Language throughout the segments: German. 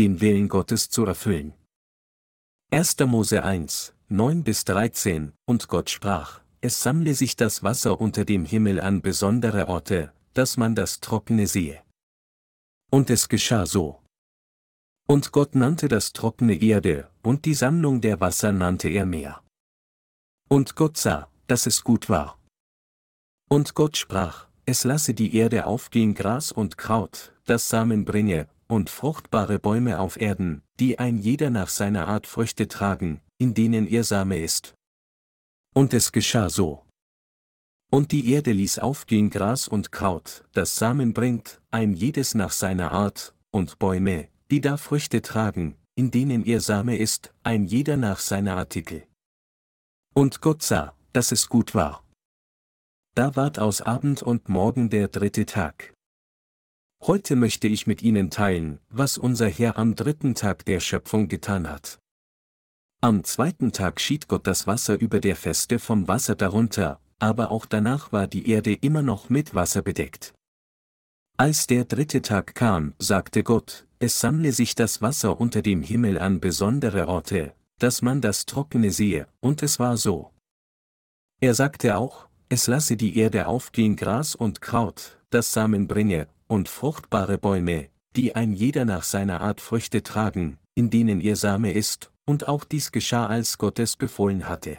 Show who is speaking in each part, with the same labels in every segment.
Speaker 1: den Willen Gottes zu erfüllen. 1. Mose 1, 9 bis 13, und Gott sprach, es sammle sich das Wasser unter dem Himmel an besondere Orte, dass man das Trockene sehe. Und es geschah so. Und Gott nannte das trockene Erde, und die Sammlung der Wasser nannte er Meer. Und Gott sah, dass es gut war. Und Gott sprach, es lasse die Erde aufgehen Gras und Kraut, das Samen bringe, und fruchtbare Bäume auf Erden, die ein jeder nach seiner Art Früchte tragen, in denen ihr Same ist. Und es geschah so. Und die Erde ließ aufgehen Gras und Kraut, das Samen bringt, ein jedes nach seiner Art, und Bäume, die da Früchte tragen, in denen ihr Same ist, ein jeder nach seiner Artikel. Und Gott sah, dass es gut war. Da ward aus Abend und Morgen der dritte Tag. Heute möchte ich mit Ihnen teilen, was unser Herr am dritten Tag der Schöpfung getan hat. Am zweiten Tag schied Gott das Wasser über der Feste vom Wasser darunter, aber auch danach war die Erde immer noch mit Wasser bedeckt. Als der dritte Tag kam, sagte Gott, es sammle sich das Wasser unter dem Himmel an besondere Orte, dass man das Trockene sehe, und es war so. Er sagte auch, es lasse die Erde aufgehen Gras und Kraut, das Samen bringe, und fruchtbare Bäume, die ein jeder nach seiner Art Früchte tragen, in denen ihr Same ist, und auch dies geschah als Gott es befohlen hatte.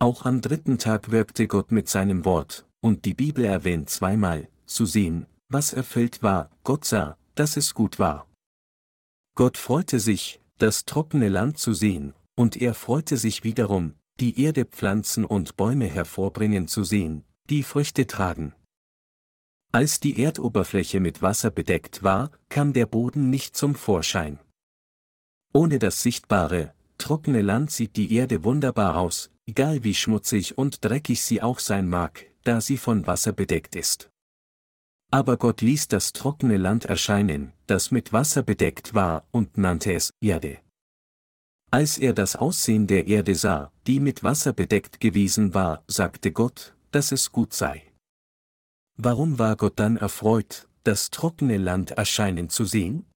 Speaker 1: Auch am dritten Tag wirkte Gott mit seinem Wort, und die Bibel erwähnt zweimal, zu sehen, was erfüllt war, Gott sah, dass es gut war. Gott freute sich, das trockene Land zu sehen, und er freute sich wiederum, die Erde Pflanzen und Bäume hervorbringen zu sehen, die Früchte tragen. Als die Erdoberfläche mit Wasser bedeckt war, kam der Boden nicht zum Vorschein. Ohne das sichtbare, trockene Land sieht die Erde wunderbar aus, egal wie schmutzig und dreckig sie auch sein mag, da sie von Wasser bedeckt ist. Aber Gott ließ das trockene Land erscheinen, das mit Wasser bedeckt war, und nannte es Erde. Als er das Aussehen der Erde sah, die mit Wasser bedeckt gewesen war, sagte Gott, dass es gut sei. Warum war Gott dann erfreut, das trockene Land erscheinen zu sehen?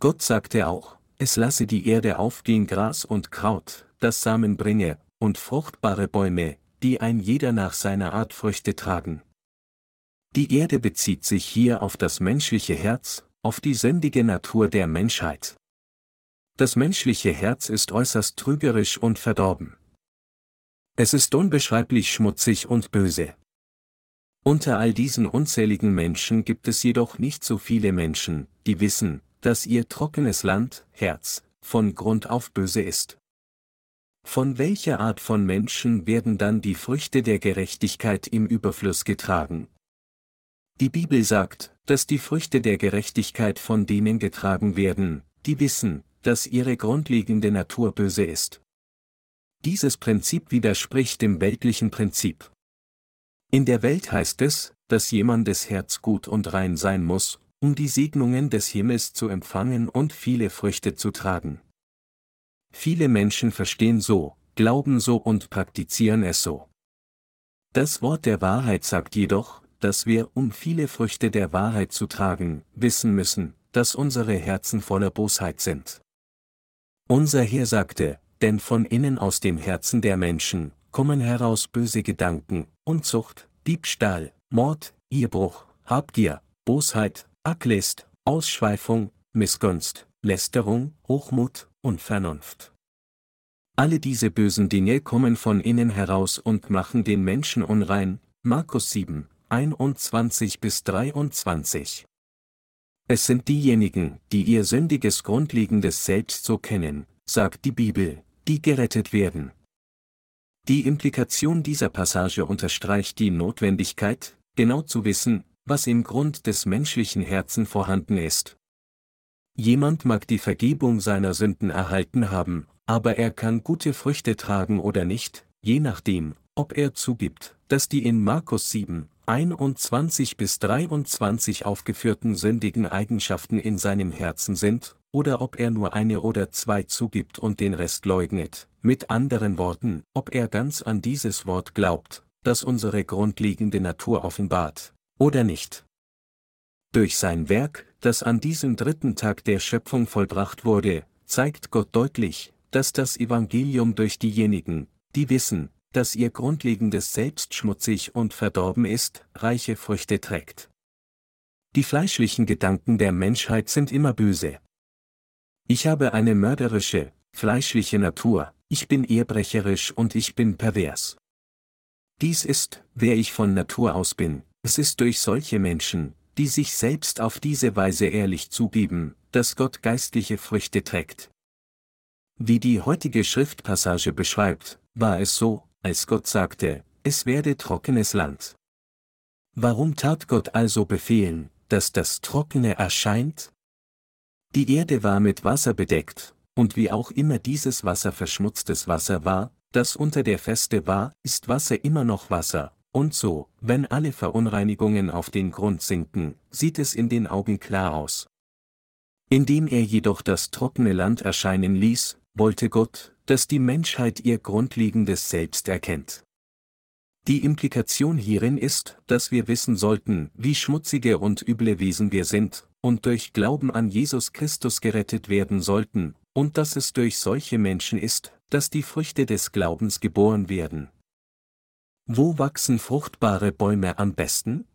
Speaker 1: Gott sagte auch, es lasse die Erde aufgehen Gras und Kraut, das Samen bringe, und fruchtbare Bäume, die ein jeder nach seiner Art Früchte tragen, die Erde bezieht sich hier auf das menschliche Herz, auf die sündige Natur der Menschheit. Das menschliche Herz ist äußerst trügerisch und verdorben. Es ist unbeschreiblich schmutzig und böse. Unter all diesen unzähligen Menschen gibt es jedoch nicht so viele Menschen, die wissen, dass ihr trockenes Land, Herz, von Grund auf böse ist. Von welcher Art von Menschen werden dann die Früchte der Gerechtigkeit im Überfluss getragen? Die Bibel sagt, dass die Früchte der Gerechtigkeit von denen getragen werden, die wissen, dass ihre grundlegende Natur böse ist. Dieses Prinzip widerspricht dem weltlichen Prinzip. In der Welt heißt es, dass jemandes Herz gut und rein sein muss, um die Segnungen des Himmels zu empfangen und viele Früchte zu tragen. Viele Menschen verstehen so, glauben so und praktizieren es so. Das Wort der Wahrheit sagt jedoch, dass wir, um viele Früchte der Wahrheit zu tragen, wissen müssen, dass unsere Herzen voller Bosheit sind. Unser Herr sagte, denn von innen aus dem Herzen der Menschen kommen heraus böse Gedanken, Unzucht, Diebstahl, Mord, Ehebruch, Habgier, Bosheit, Acklist, Ausschweifung, Missgunst, Lästerung, Hochmut, Unvernunft. Alle diese bösen Dinge kommen von innen heraus und machen den Menschen unrein. Markus 7, 21 bis 23. Es sind diejenigen, die ihr sündiges grundlegendes Selbst so kennen, sagt die Bibel, die gerettet werden. Die Implikation dieser Passage unterstreicht die Notwendigkeit, genau zu wissen, was im Grund des menschlichen Herzen vorhanden ist. Jemand mag die Vergebung seiner Sünden erhalten haben, aber er kann gute Früchte tragen oder nicht, je nachdem, ob er zugibt, dass die in Markus 7, 21 bis 23 aufgeführten sündigen Eigenschaften in seinem Herzen sind, oder ob er nur eine oder zwei zugibt und den Rest leugnet, mit anderen Worten, ob er ganz an dieses Wort glaubt, das unsere grundlegende Natur offenbart, oder nicht. Durch sein Werk, das an diesem dritten Tag der Schöpfung vollbracht wurde, zeigt Gott deutlich, dass das Evangelium durch diejenigen, die wissen, dass ihr grundlegendes Selbst schmutzig und verdorben ist, reiche Früchte trägt. Die fleischlichen Gedanken der Menschheit sind immer böse. Ich habe eine mörderische, fleischliche Natur, ich bin ehebrecherisch und ich bin pervers. Dies ist, wer ich von Natur aus bin, es ist durch solche Menschen, die sich selbst auf diese Weise ehrlich zugeben, dass Gott geistliche Früchte trägt. Wie die heutige Schriftpassage beschreibt, war es so, als Gott sagte, es werde trockenes Land. Warum tat Gott also befehlen, dass das Trockene erscheint? Die Erde war mit Wasser bedeckt, und wie auch immer dieses Wasser verschmutztes Wasser war, das unter der Feste war, ist Wasser immer noch Wasser, und so, wenn alle Verunreinigungen auf den Grund sinken, sieht es in den Augen klar aus. Indem er jedoch das trockene Land erscheinen ließ, wollte Gott, dass die Menschheit ihr grundlegendes Selbst erkennt. Die Implikation hierin ist, dass wir wissen sollten, wie schmutzige und üble Wesen wir sind, und durch Glauben an Jesus Christus gerettet werden sollten, und dass es durch solche Menschen ist, dass die Früchte des Glaubens geboren werden. Wo wachsen fruchtbare Bäume am besten?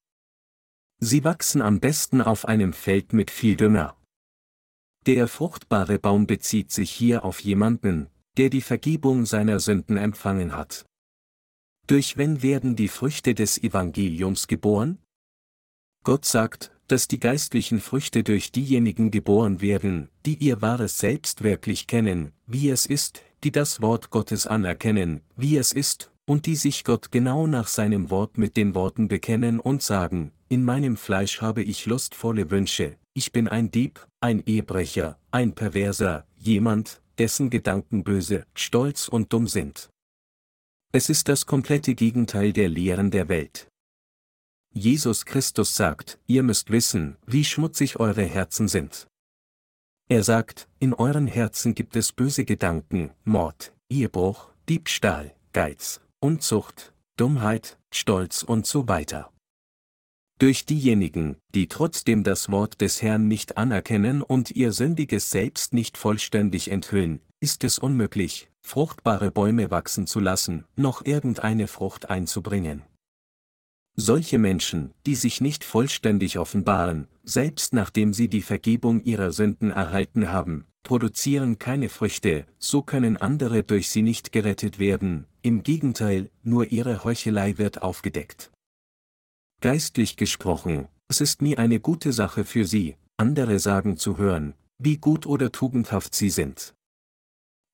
Speaker 1: Sie wachsen am besten auf einem Feld mit viel Dünger. Der fruchtbare Baum bezieht sich hier auf jemanden, der die Vergebung seiner Sünden empfangen hat. Durch wen werden die Früchte des Evangeliums geboren? Gott sagt, dass die geistlichen Früchte durch diejenigen geboren werden, die ihr wahres Selbst wirklich kennen, wie es ist, die das Wort Gottes anerkennen, wie es ist, und die sich Gott genau nach seinem Wort mit den Worten bekennen und sagen, in meinem Fleisch habe ich lustvolle Wünsche, ich bin ein Dieb, ein Ehebrecher, ein Perverser, jemand, dessen Gedanken böse, stolz und dumm sind. Es ist das komplette Gegenteil der Lehren der Welt. Jesus Christus sagt, ihr müsst wissen, wie schmutzig eure Herzen sind. Er sagt, in euren Herzen gibt es böse Gedanken, Mord, Ehebruch, Diebstahl, Geiz, Unzucht, Dummheit, Stolz und so weiter. Durch diejenigen, die trotzdem das Wort des Herrn nicht anerkennen und ihr sündiges Selbst nicht vollständig enthüllen, ist es unmöglich, fruchtbare Bäume wachsen zu lassen, noch irgendeine Frucht einzubringen. Solche Menschen, die sich nicht vollständig offenbaren, selbst nachdem sie die Vergebung ihrer Sünden erhalten haben, produzieren keine Früchte, so können andere durch sie nicht gerettet werden, im Gegenteil, nur ihre Heuchelei wird aufgedeckt. Geistlich gesprochen, es ist nie eine gute Sache für sie, andere sagen zu hören, wie gut oder tugendhaft sie sind.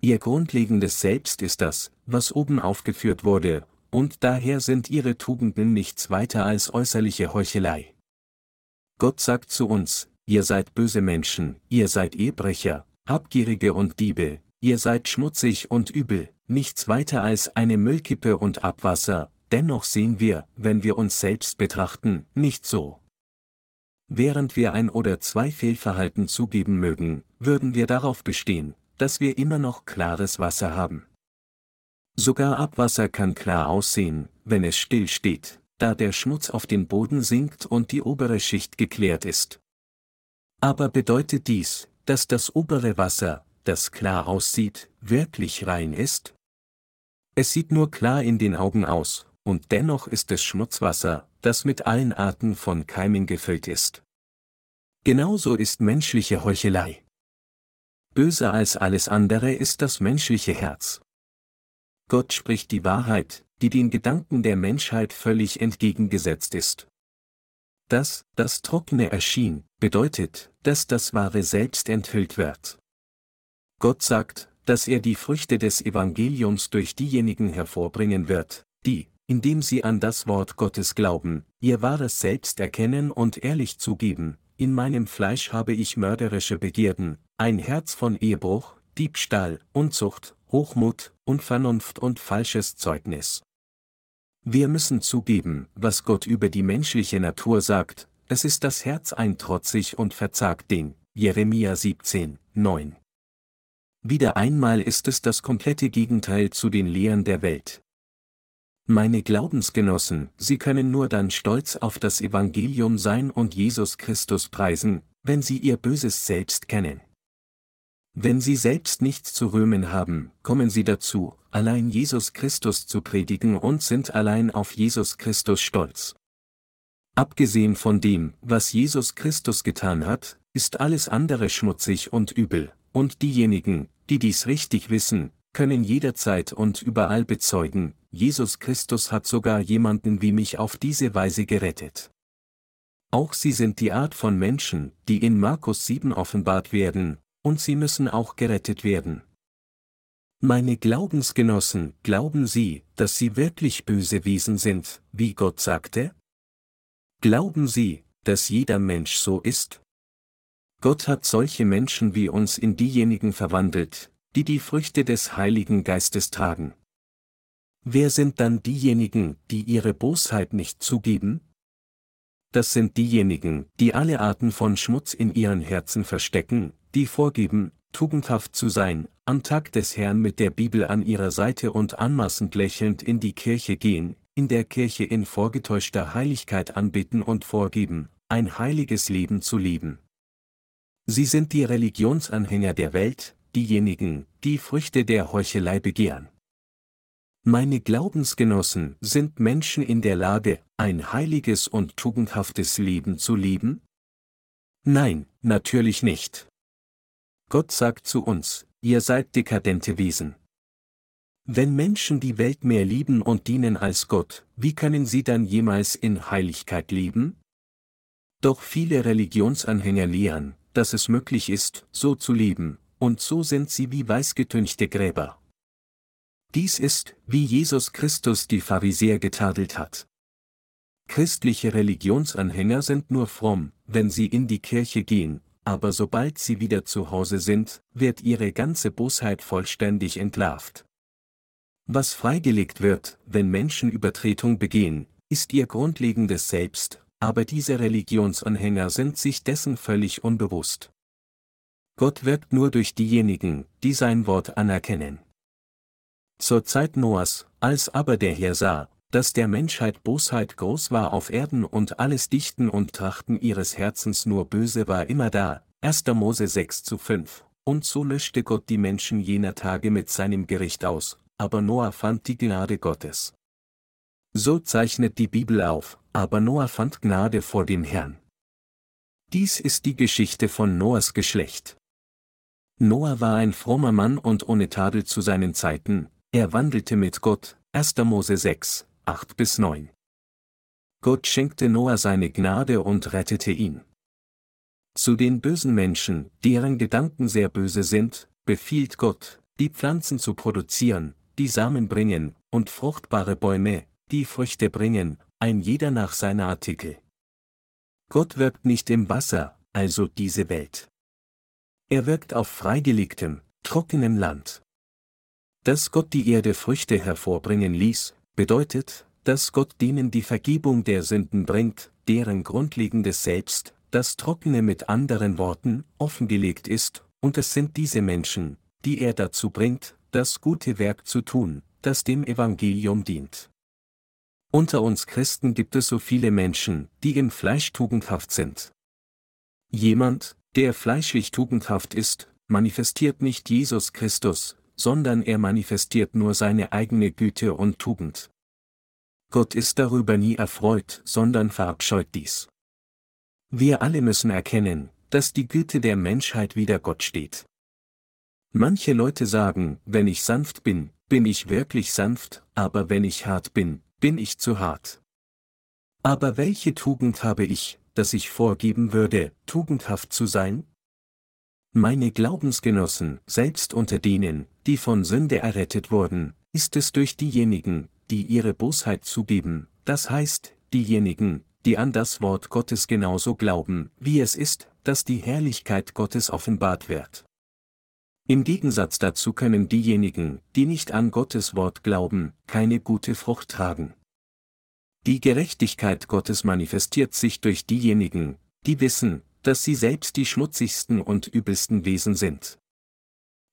Speaker 1: Ihr grundlegendes Selbst ist das, was oben aufgeführt wurde, und daher sind ihre Tugenden nichts weiter als äußerliche Heuchelei. Gott sagt zu uns, ihr seid böse Menschen, ihr seid Ehebrecher, Habgierige und Diebe, ihr seid schmutzig und übel, nichts weiter als eine Müllkippe und Abwasser, dennoch sehen wir, wenn wir uns selbst betrachten, nicht so. Während wir ein oder zwei Fehlverhalten zugeben mögen, würden wir darauf bestehen, dass wir immer noch klares Wasser haben. Sogar Abwasser kann klar aussehen, wenn es still steht, da der Schmutz auf den Boden sinkt und die obere Schicht geklärt ist. Aber bedeutet dies, dass das obere Wasser, das klar aussieht, wirklich rein ist? Es sieht nur klar in den Augen aus, und dennoch ist es Schmutzwasser, das mit allen Arten von Keimen gefüllt ist. Genauso ist menschliche Heuchelei. Böser als alles andere ist das menschliche Herz. Gott spricht die Wahrheit, die den Gedanken der Menschheit völlig entgegengesetzt ist. Das, das Trockene erschien, bedeutet, dass das wahre Selbst enthüllt wird. Gott sagt, dass er die Früchte des Evangeliums durch diejenigen hervorbringen wird, die, indem sie an das Wort Gottes glauben, ihr wahres Selbst erkennen und ehrlich zugeben, in meinem Fleisch habe ich mörderische Begierden, ein Herz von Ehebruch, Diebstahl, Unzucht, Hochmut, Unvernunft und falsches Zeugnis. Wir müssen zugeben, was Gott über die menschliche Natur sagt, es ist das Herz ein trotzig und verzagt Ding, Jeremia 17, 9. Wieder einmal ist es das komplette Gegenteil zu den Lehren der Welt. Meine Glaubensgenossen, Sie können nur dann stolz auf das Evangelium sein und Jesus Christus preisen, wenn sie ihr Böses selbst kennen. Wenn sie selbst nichts zu rühmen haben, kommen sie dazu, allein Jesus Christus zu predigen und sind allein auf Jesus Christus stolz. Abgesehen von dem, was Jesus Christus getan hat, ist alles andere schmutzig und übel, und diejenigen, die dies richtig wissen, können jederzeit und überall bezeugen, Jesus Christus hat sogar jemanden wie mich auf diese Weise gerettet. Auch sie sind die Art von Menschen, die in Markus 7 offenbart werden, und sie müssen auch gerettet werden. Meine Glaubensgenossen, glauben Sie, dass Sie wirklich böse Wesen sind, wie Gott sagte? Glauben Sie, dass jeder Mensch so ist? Gott hat solche Menschen wie uns in diejenigen verwandelt, die die Früchte des Heiligen Geistes tragen. Wer sind dann diejenigen, die ihre Bosheit nicht zugeben? Das sind diejenigen, die alle Arten von Schmutz in ihren Herzen verstecken, die vorgeben, tugendhaft zu sein, am Tag des Herrn mit der Bibel an ihrer Seite und anmaßend lächelnd in die Kirche gehen, in der Kirche in vorgetäuschter Heiligkeit anbeten und vorgeben, ein heiliges Leben zu leben. Sie sind die Religionsanhänger der Welt, diejenigen, die Früchte der Heuchelei begehren. Meine Glaubensgenossen sind Menschen in der Lage, ein heiliges und tugendhaftes Leben zu leben? Nein, natürlich nicht. Gott sagt zu uns, ihr seid dekadente Wesen. Wenn Menschen die Welt mehr lieben und dienen als Gott, wie können sie dann jemals in Heiligkeit leben? Doch viele Religionsanhänger lehren, dass es möglich ist, so zu leben, und so sind sie wie weißgetünchte Gräber. Dies ist, wie Jesus Christus die Pharisäer getadelt hat. Christliche Religionsanhänger sind nur fromm, wenn sie in die Kirche gehen, aber sobald sie wieder zu Hause sind, wird ihre ganze Bosheit vollständig entlarvt. Was freigelegt wird, wenn Menschen Übertretung begehen, ist ihr grundlegendes Selbst, aber diese Religionsanhänger sind sich dessen völlig unbewusst. Gott wirkt nur durch diejenigen, die sein Wort anerkennen. Zur Zeit Noahs, als aber der Herr sah, dass der Menschheit Bosheit groß war auf Erden und alles Dichten und Trachten ihres Herzens nur böse war immer da, 1. Mose 6 zu 5. Und so löschte Gott die Menschen jener Tage mit seinem Gericht aus, aber Noah fand die Gnade Gottes. So zeichnet die Bibel auf, aber Noah fand Gnade vor dem Herrn. Dies ist die Geschichte von Noahs Geschlecht. Noah war ein frommer Mann und ohne Tadel zu seinen Zeiten, er wandelte mit Gott, 1. Mose 6, 8 bis 9. Gott schenkte Noah seine Gnade und rettete ihn. Zu den bösen Menschen, deren Gedanken sehr böse sind, befiehlt Gott, die Pflanzen zu produzieren, die Samen bringen, und fruchtbare Bäume, die Früchte bringen, ein jeder nach seiner Artikel. Gott wirkt nicht im Wasser, also diese Welt. Er wirkt auf freigelegtem, trockenem Land. Dass Gott die Erde Früchte hervorbringen ließ, bedeutet, dass Gott denen die Vergebung der Sünden bringt, deren grundlegendes Selbst, das Trockene mit anderen Worten, offengelegt ist, und es sind diese Menschen, die er dazu bringt, das gute Werk zu tun, das dem Evangelium dient. Unter uns Christen gibt es so viele Menschen, die im Fleisch tugendhaft sind. Jemand, der fleischlich tugendhaft ist, manifestiert nicht Jesus Christus, sondern er manifestiert nur seine eigene Güte und Tugend. Gott ist darüber nie erfreut, sondern verabscheut dies. Wir alle müssen erkennen, dass die Güte der Menschheit wider Gott steht. Manche Leute sagen, wenn ich sanft bin, bin ich wirklich sanft, aber wenn ich hart bin, bin ich zu hart. Aber welche Tugend habe ich, dass ich vorgeben würde, tugendhaft zu sein? Meine Glaubensgenossen, selbst unter denen, die von Sünde errettet wurden, ist es durch diejenigen, die ihre Bosheit zugeben, das heißt, diejenigen, die an das Wort Gottes genauso glauben, wie es ist, dass die Herrlichkeit Gottes offenbart wird. Im Gegensatz dazu können diejenigen, die nicht an Gottes Wort glauben, keine gute Frucht tragen. Die Gerechtigkeit Gottes manifestiert sich durch diejenigen, die wissen, dass sie selbst die schmutzigsten und übelsten Wesen sind.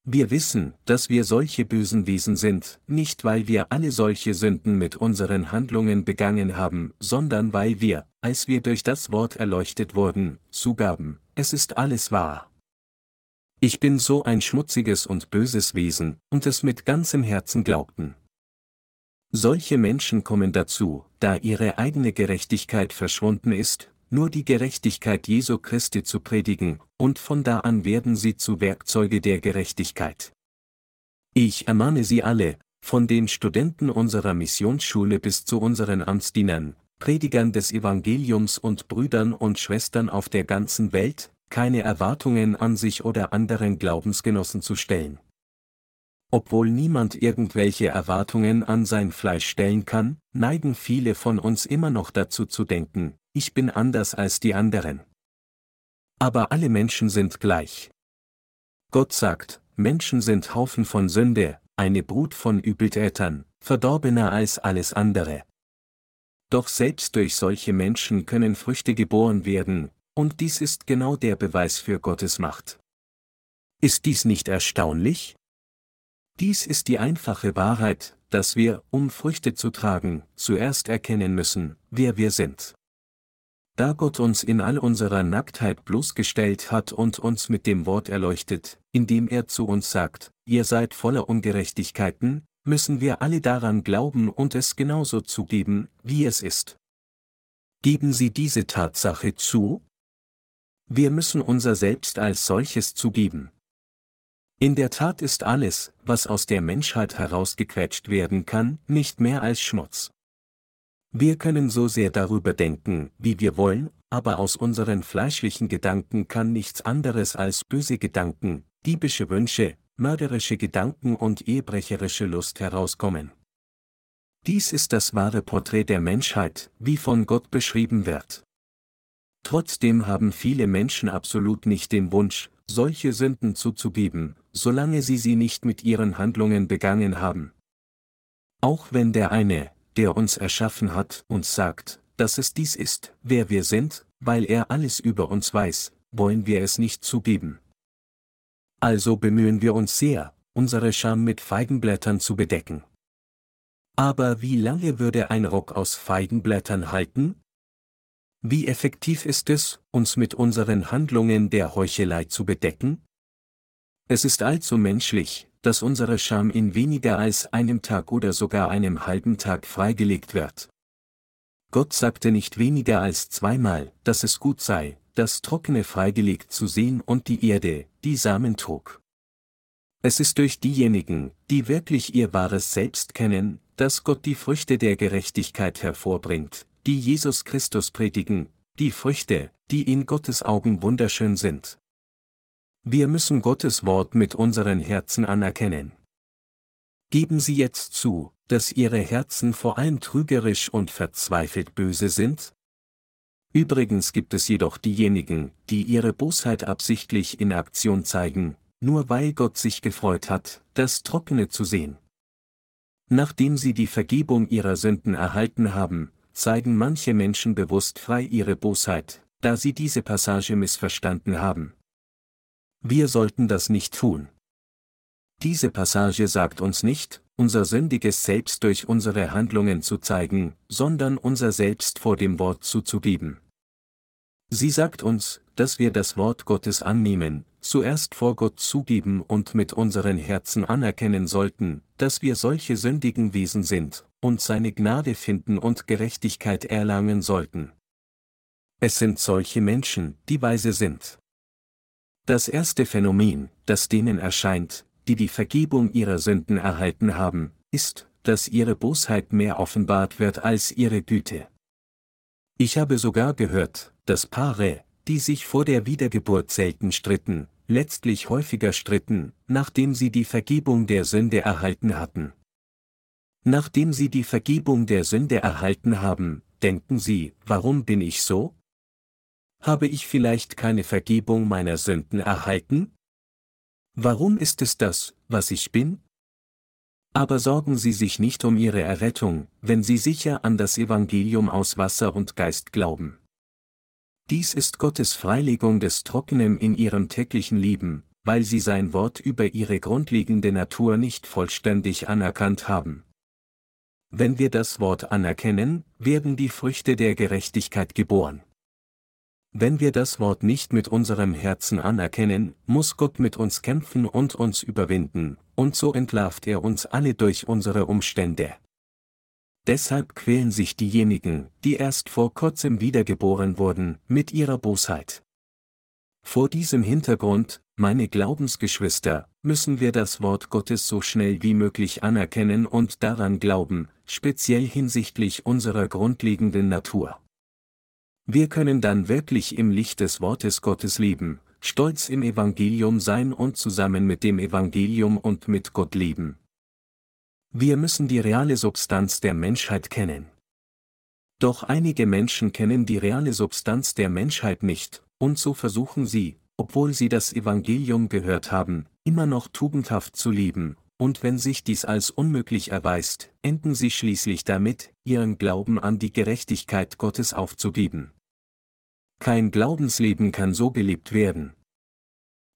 Speaker 1: Wir wissen, dass wir solche bösen Wesen sind, nicht weil wir alle solche Sünden mit unseren Handlungen begangen haben, sondern weil wir, als wir durch das Wort erleuchtet wurden, zugaben, es ist alles wahr. Ich bin so ein schmutziges und böses Wesen, und es mit ganzem Herzen glaubten. Solche Menschen kommen dazu, da ihre eigene Gerechtigkeit verschwunden ist, nur die Gerechtigkeit Jesu Christi zu predigen, und von da an werden sie zu Werkzeuge der Gerechtigkeit. Ich ermahne Sie alle, von den Studenten unserer Missionsschule bis zu unseren Amtsdienern, Predigern des Evangeliums und Brüdern und Schwestern auf der ganzen Welt, keine Erwartungen an sich oder anderen Glaubensgenossen zu stellen. Obwohl niemand irgendwelche Erwartungen an sein Fleisch stellen kann, neigen viele von uns immer noch dazu zu denken, ich bin anders als die anderen. Aber alle Menschen sind gleich. Gott sagt, Menschen sind Haufen von Sünde, eine Brut von Übeltätern, verdorbener als alles andere. Doch selbst durch solche Menschen können Früchte geboren werden, und dies ist genau der Beweis für Gottes Macht. Ist dies nicht erstaunlich? Dies ist die einfache Wahrheit, dass wir, um Früchte zu tragen, zuerst erkennen müssen, wer wir sind. Da Gott uns in all unserer Nacktheit bloßgestellt hat und uns mit dem Wort erleuchtet, indem er zu uns sagt, ihr seid voller Ungerechtigkeiten, müssen wir alle daran glauben und es genauso zugeben, wie es ist. Geben Sie diese Tatsache zu? Wir müssen unser Selbst als solches zugeben. In der Tat ist alles, was aus der Menschheit herausgequetscht werden kann, nicht mehr als Schmutz. Wir können so sehr darüber denken, wie wir wollen, aber aus unseren fleischlichen Gedanken kann nichts anderes als böse Gedanken, diebische Wünsche, mörderische Gedanken und ehebrecherische Lust herauskommen. Dies ist das wahre Porträt der Menschheit, wie von Gott beschrieben wird. Trotzdem haben viele Menschen absolut nicht den Wunsch, solche Sünden zuzugeben, solange sie sie nicht mit ihren Handlungen begangen haben. Auch wenn der eine, der uns erschaffen hat, uns sagt, dass es dies ist, wer wir sind, weil er alles über uns weiß, wollen wir es nicht zugeben. Also bemühen wir uns sehr, unsere Scham mit Feigenblättern zu bedecken. Aber wie lange würde ein Rock aus Feigenblättern halten? Wie effektiv ist es, uns mit unseren Handlungen der Heuchelei zu bedecken? Es ist allzu menschlich, dass unsere Scham in weniger als einem Tag oder sogar einem halben Tag freigelegt wird. Gott sagte nicht weniger als zweimal, dass es gut sei, das Trockene freigelegt zu sehen und die Erde, die Samen trug. Es ist durch diejenigen, die wirklich ihr wahres Selbst kennen, dass Gott die Früchte der Gerechtigkeit hervorbringt, die Jesus Christus predigen, die Früchte, die in Gottes Augen wunderschön sind. Wir müssen Gottes Wort mit unseren Herzen anerkennen. Geben Sie jetzt zu, dass Ihre Herzen vor allem trügerisch und verzweifelt böse sind? Übrigens gibt es jedoch diejenigen, die ihre Bosheit absichtlich in Aktion zeigen, nur weil Gott sich gefreut hat, das Trockene zu sehen. Nachdem sie die Vergebung ihrer Sünden erhalten haben, zeigen manche Menschen bewusst frei ihre Bosheit, da sie diese Passage missverstanden haben. Wir sollten das nicht tun. Diese Passage sagt uns nicht, unser sündiges Selbst durch unsere Handlungen zu zeigen, sondern unser Selbst vor dem Wort zuzugeben. Sie sagt uns, dass wir das Wort Gottes annehmen, zuerst vor Gott zugeben und mit unseren Herzen anerkennen sollten, dass wir solche sündigen Wesen sind, und seine Gnade finden und Gerechtigkeit erlangen sollten. Es sind solche Menschen, die weise sind. Das erste Phänomen, das denen erscheint, die die Vergebung ihrer Sünden erhalten haben, ist, dass ihre Bosheit mehr offenbart wird als ihre Güte. Ich habe sogar gehört, dass Paare, die sich vor der Wiedergeburt selten stritten, letztlich häufiger stritten, nachdem sie die Vergebung der Sünde erhalten hatten. Nachdem sie die Vergebung der Sünde erhalten haben, denken sie, warum bin ich so? Habe ich vielleicht keine Vergebung meiner Sünden erhalten? Warum ist es das, was ich bin? Aber sorgen Sie sich nicht um Ihre Errettung, wenn Sie sicher an das Evangelium aus Wasser und Geist glauben. Dies ist Gottes Freilegung des Trockenen in Ihrem täglichen Leben, weil Sie sein Wort über Ihre grundlegende Natur nicht vollständig anerkannt haben. Wenn wir das Wort anerkennen, werden die Früchte der Gerechtigkeit geboren. Wenn wir das Wort nicht mit unserem Herzen anerkennen, muss Gott mit uns kämpfen und uns überwinden, und so entlarvt er uns alle durch unsere Umstände. Deshalb quälen sich diejenigen, die erst vor kurzem wiedergeboren wurden, mit ihrer Bosheit. Vor diesem Hintergrund, meine Glaubensgeschwister, müssen wir das Wort Gottes so schnell wie möglich anerkennen und daran glauben, speziell hinsichtlich unserer grundlegenden Natur. Wir können dann wirklich im Licht des Wortes Gottes leben, stolz im Evangelium sein und zusammen mit dem Evangelium und mit Gott leben. Wir müssen die reale Substanz der Menschheit kennen. Doch einige Menschen kennen die reale Substanz der Menschheit nicht, und so versuchen sie, obwohl sie das Evangelium gehört haben, immer noch tugendhaft zu leben, und wenn sich dies als unmöglich erweist, enden sie schließlich damit, ihren Glauben an die Gerechtigkeit Gottes aufzugeben. Kein Glaubensleben kann so gelebt werden.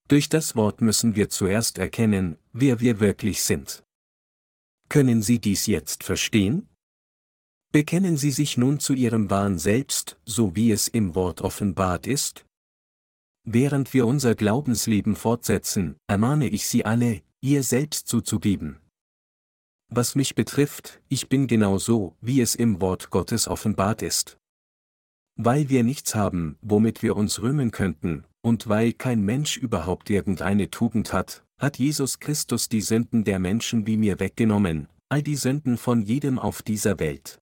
Speaker 1: Durch das Wort müssen wir zuerst erkennen, wer wir wirklich sind. Können Sie dies jetzt verstehen? Bekennen Sie sich nun zu Ihrem wahren Selbst, so wie es im Wort offenbart ist? Während wir unser Glaubensleben fortsetzen, ermahne ich Sie alle, ihr selbst zuzugeben. Was mich betrifft, ich bin genau so, wie es im Wort Gottes offenbart ist. Weil wir nichts haben, womit wir uns rühmen könnten, und weil kein Mensch überhaupt irgendeine Tugend hat, hat Jesus Christus die Sünden der Menschen wie mir weggenommen, all die Sünden von jedem auf dieser Welt.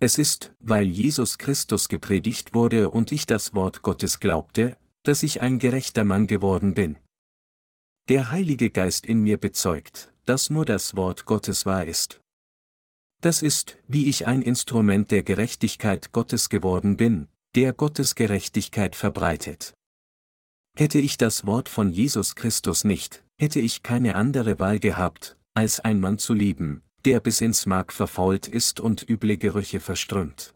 Speaker 1: Es ist, weil Jesus Christus gepredigt wurde und ich das Wort Gottes glaubte, dass ich ein gerechter Mann geworden bin. Der Heilige Geist in mir bezeugt, dass nur das Wort Gottes wahr ist. Das ist, wie ich ein Instrument der Gerechtigkeit Gottes geworden bin, der Gottes Gerechtigkeit verbreitet. Hätte ich das Wort von Jesus Christus nicht, hätte ich keine andere Wahl gehabt, als ein Mann zu lieben, der bis ins Mark verfault ist und üble Gerüche verströmt.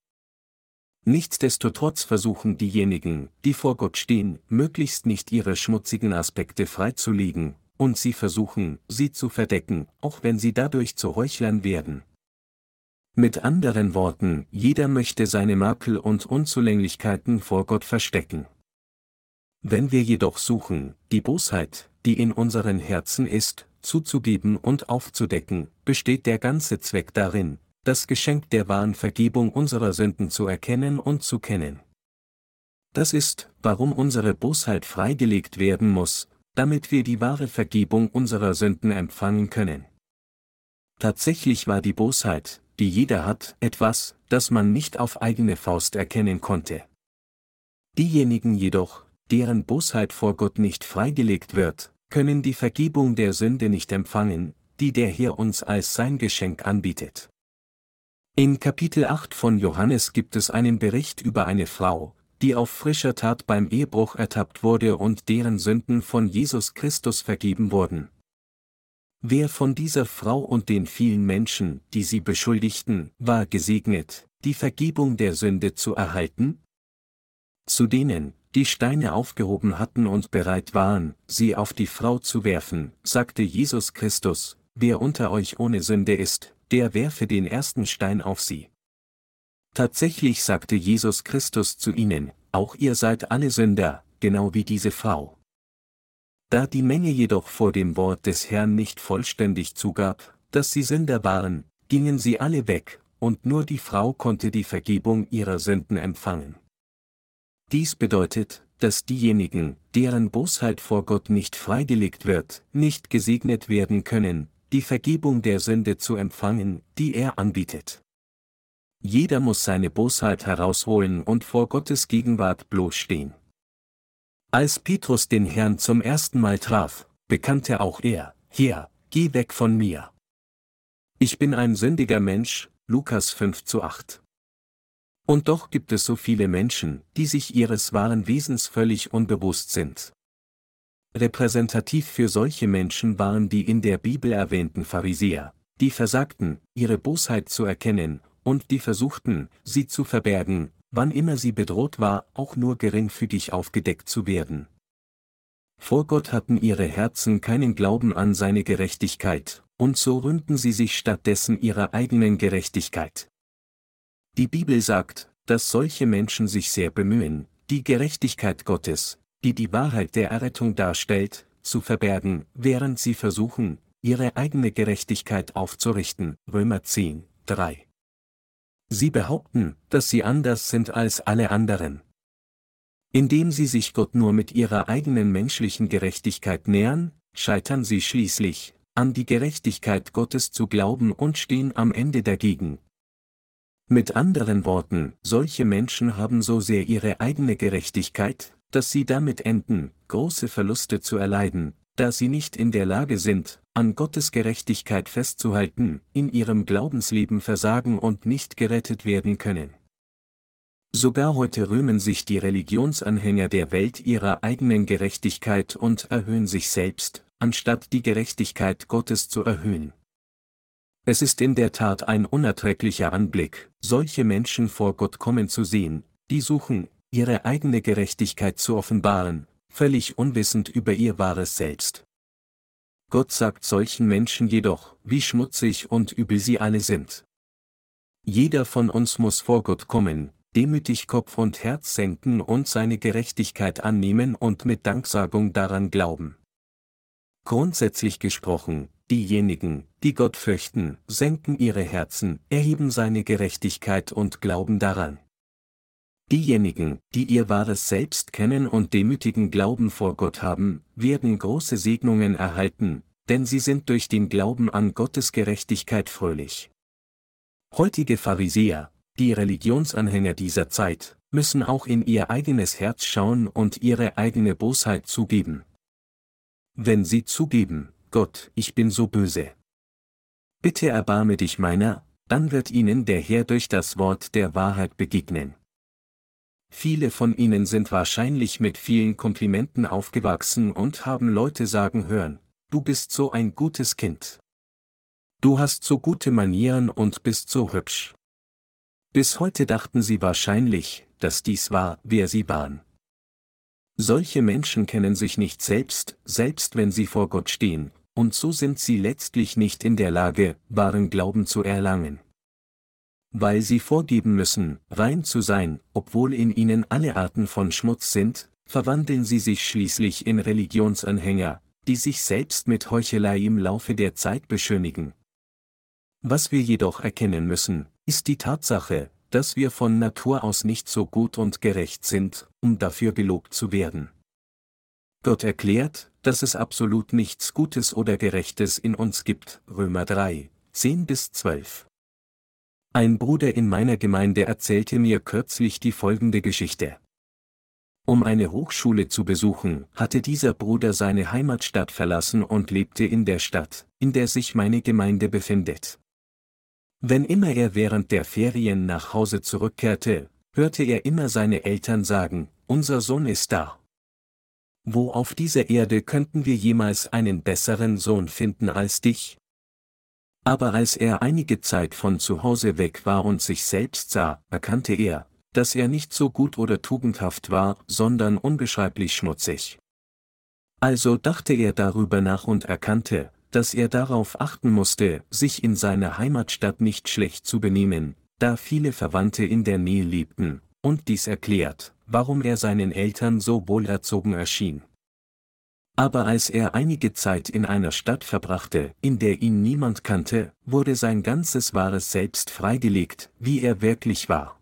Speaker 1: Nichtsdestotrotz versuchen diejenigen, die vor Gott stehen, möglichst nicht ihre schmutzigen Aspekte freizulegen, und sie versuchen, sie zu verdecken, auch wenn sie dadurch zu Heuchlern werden. Mit anderen Worten, jeder möchte seine Makel und Unzulänglichkeiten vor Gott verstecken. Wenn wir jedoch suchen, die Bosheit, die in unseren Herzen ist, zuzugeben und aufzudecken, besteht der ganze Zweck darin, das Geschenk der wahren Vergebung unserer Sünden zu erkennen und zu kennen. Das ist, warum unsere Bosheit freigelegt werden muss, damit wir die wahre Vergebung unserer Sünden empfangen können. Tatsächlich war die Bosheit, die jeder hat, etwas, das man nicht auf eigene Faust erkennen konnte. Diejenigen jedoch, deren Bosheit vor Gott nicht freigelegt wird, können die Vergebung der Sünde nicht empfangen, die der Herr uns als sein Geschenk anbietet. In Kapitel 8 von Johannes gibt es einen Bericht über eine Frau, die auf frischer Tat beim Ehebruch ertappt wurde und deren Sünden von Jesus Christus vergeben wurden. Wer von dieser Frau und den vielen Menschen, die sie beschuldigten, war gesegnet, die Vergebung der Sünde zu erhalten? Zu denen, die Steine aufgehoben hatten und bereit waren, sie auf die Frau zu werfen, sagte Jesus Christus, wer unter euch ohne Sünde ist, der werfe den ersten Stein auf sie. Tatsächlich sagte Jesus Christus zu ihnen, auch ihr seid alle Sünder, genau wie diese Frau. Da die Menge jedoch vor dem Wort des Herrn nicht vollständig zugab, dass sie Sünder waren, gingen sie alle weg, und nur die Frau konnte die Vergebung ihrer Sünden empfangen. Dies bedeutet, dass diejenigen, deren Bosheit vor Gott nicht freigelegt wird, nicht gesegnet werden können, die Vergebung der Sünde zu empfangen, die er anbietet. Jeder muss seine Bosheit herausholen und vor Gottes Gegenwart bloßstehen. Als Petrus den Herrn zum ersten Mal traf, bekannte auch er, Herr, geh weg von mir. Ich bin ein sündiger Mensch, Lukas 5 zu 8. Und doch gibt es so viele Menschen, die sich ihres wahren Wesens völlig unbewusst sind. Repräsentativ für solche Menschen waren die in der Bibel erwähnten Pharisäer, die versagten, ihre Bosheit zu erkennen, und die versuchten, sie zu verbergen, wann immer sie bedroht war, auch nur geringfügig aufgedeckt zu werden. Vor Gott hatten ihre Herzen keinen Glauben an seine Gerechtigkeit, und so rühmten sie sich stattdessen ihrer eigenen Gerechtigkeit. Die Bibel sagt, dass solche Menschen sich sehr bemühen, die Gerechtigkeit Gottes, die die Wahrheit der Errettung darstellt, zu verbergen, während sie versuchen, ihre eigene Gerechtigkeit aufzurichten. Römer 10, 3. Sie behaupten, dass sie anders sind als alle anderen. Indem sie sich Gott nur mit ihrer eigenen menschlichen Gerechtigkeit nähern, scheitern sie schließlich, an die Gerechtigkeit Gottes zu glauben und stehen am Ende dagegen. Mit anderen Worten, solche Menschen haben so sehr ihre eigene Gerechtigkeit, dass sie damit enden, große Verluste zu erleiden, da sie nicht in der Lage sind, an Gottes Gerechtigkeit festzuhalten, in ihrem Glaubensleben versagen und nicht gerettet werden können. Sogar heute rühmen sich die Religionsanhänger der Welt ihrer eigenen Gerechtigkeit und erhöhen sich selbst, anstatt die Gerechtigkeit Gottes zu erhöhen. Es ist in der Tat ein unerträglicher Anblick, solche Menschen vor Gott kommen zu sehen, die suchen, ihre eigene Gerechtigkeit zu offenbaren, völlig unwissend über ihr wahres Selbst. Gott sagt solchen Menschen jedoch, wie schmutzig und übel sie alle sind. Jeder von uns muss vor Gott kommen, demütig Kopf und Herz senken und seine Gerechtigkeit annehmen und mit Danksagung daran glauben. Grundsätzlich gesprochen, diejenigen, die Gott fürchten, senken ihre Herzen, erheben seine Gerechtigkeit und glauben daran. Diejenigen, die ihr wahres Selbst kennen und demütigen Glauben vor Gott haben, werden große Segnungen erhalten, denn sie sind durch den Glauben an Gottes Gerechtigkeit fröhlich. Heutige Pharisäer, die Religionsanhänger dieser Zeit, müssen auch in ihr eigenes Herz schauen und ihre eigene Bosheit zugeben. Wenn sie zugeben, Gott, ich bin so böse. Bitte erbarme dich meiner, dann wird ihnen der Herr durch das Wort der Wahrheit begegnen. Viele von ihnen sind wahrscheinlich mit vielen Komplimenten aufgewachsen und haben Leute sagen hören, du bist so ein gutes Kind. Du hast so gute Manieren und bist so hübsch. Bis heute dachten sie wahrscheinlich, dass dies war, wer sie waren. Solche Menschen kennen sich nicht selbst, selbst wenn sie vor Gott stehen, und so sind sie letztlich nicht in der Lage, wahren Glauben zu erlangen weil sie vorgeben müssen, rein zu sein, obwohl in ihnen alle Arten von Schmutz sind, verwandeln sie sich schließlich in Religionsanhänger, die sich selbst mit Heuchelei im Laufe der Zeit beschönigen. Was wir jedoch erkennen müssen, ist die Tatsache, dass wir von Natur aus nicht so gut und gerecht sind, um dafür gelobt zu werden. Gott erklärt, dass es absolut nichts Gutes oder Gerechtes in uns gibt, Römer 3, 10 bis 12. Ein Bruder in meiner Gemeinde erzählte mir kürzlich die folgende Geschichte. Um eine Hochschule zu besuchen, hatte dieser Bruder seine Heimatstadt verlassen und lebte in der Stadt, in der sich meine Gemeinde befindet. Wenn immer er während der Ferien nach Hause zurückkehrte, hörte er immer seine Eltern sagen, unser Sohn ist da. Wo auf dieser Erde könnten wir jemals einen besseren Sohn finden als dich? Aber als er einige Zeit von zu Hause weg war und sich selbst sah, erkannte er, dass er nicht so gut oder tugendhaft war, sondern unbeschreiblich schmutzig. Also dachte er darüber nach und erkannte, dass er darauf achten musste, sich in seiner Heimatstadt nicht schlecht zu benehmen, da viele Verwandte in der Nähe lebten, und dies erklärt, warum er seinen Eltern so wohlerzogen erschien. Aber als er einige Zeit in einer Stadt verbrachte, in der ihn niemand kannte, wurde sein ganzes wahres Selbst freigelegt, wie er wirklich war.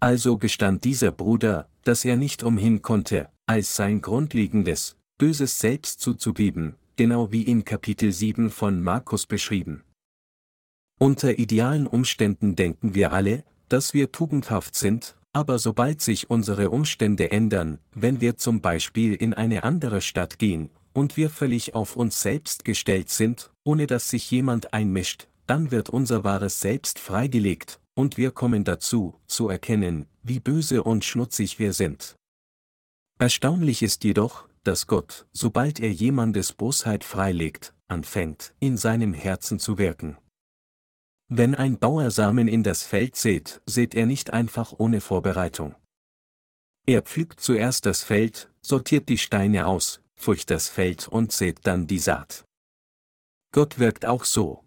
Speaker 1: Also gestand dieser Bruder, dass er nicht umhin konnte, als sein grundlegendes, böses Selbst zuzugeben, genau wie in Kapitel 7 von Markus beschrieben. Unter idealen Umständen denken wir alle, dass wir tugendhaft sind, aber sobald sich unsere Umstände ändern, wenn wir zum Beispiel in eine andere Stadt gehen, und wir völlig auf uns selbst gestellt sind, ohne dass sich jemand einmischt, dann wird unser wahres Selbst freigelegt, und wir kommen dazu, zu erkennen, wie böse und schmutzig wir sind. Erstaunlich ist jedoch, dass Gott, sobald er jemandes Bosheit freilegt, anfängt, in seinem Herzen zu wirken. Wenn ein Bauer Samen in das Feld sät, sät er nicht einfach ohne Vorbereitung. Er pflügt zuerst das Feld, sortiert die Steine aus, furcht das Feld und sät dann die Saat. Gott wirkt auch so.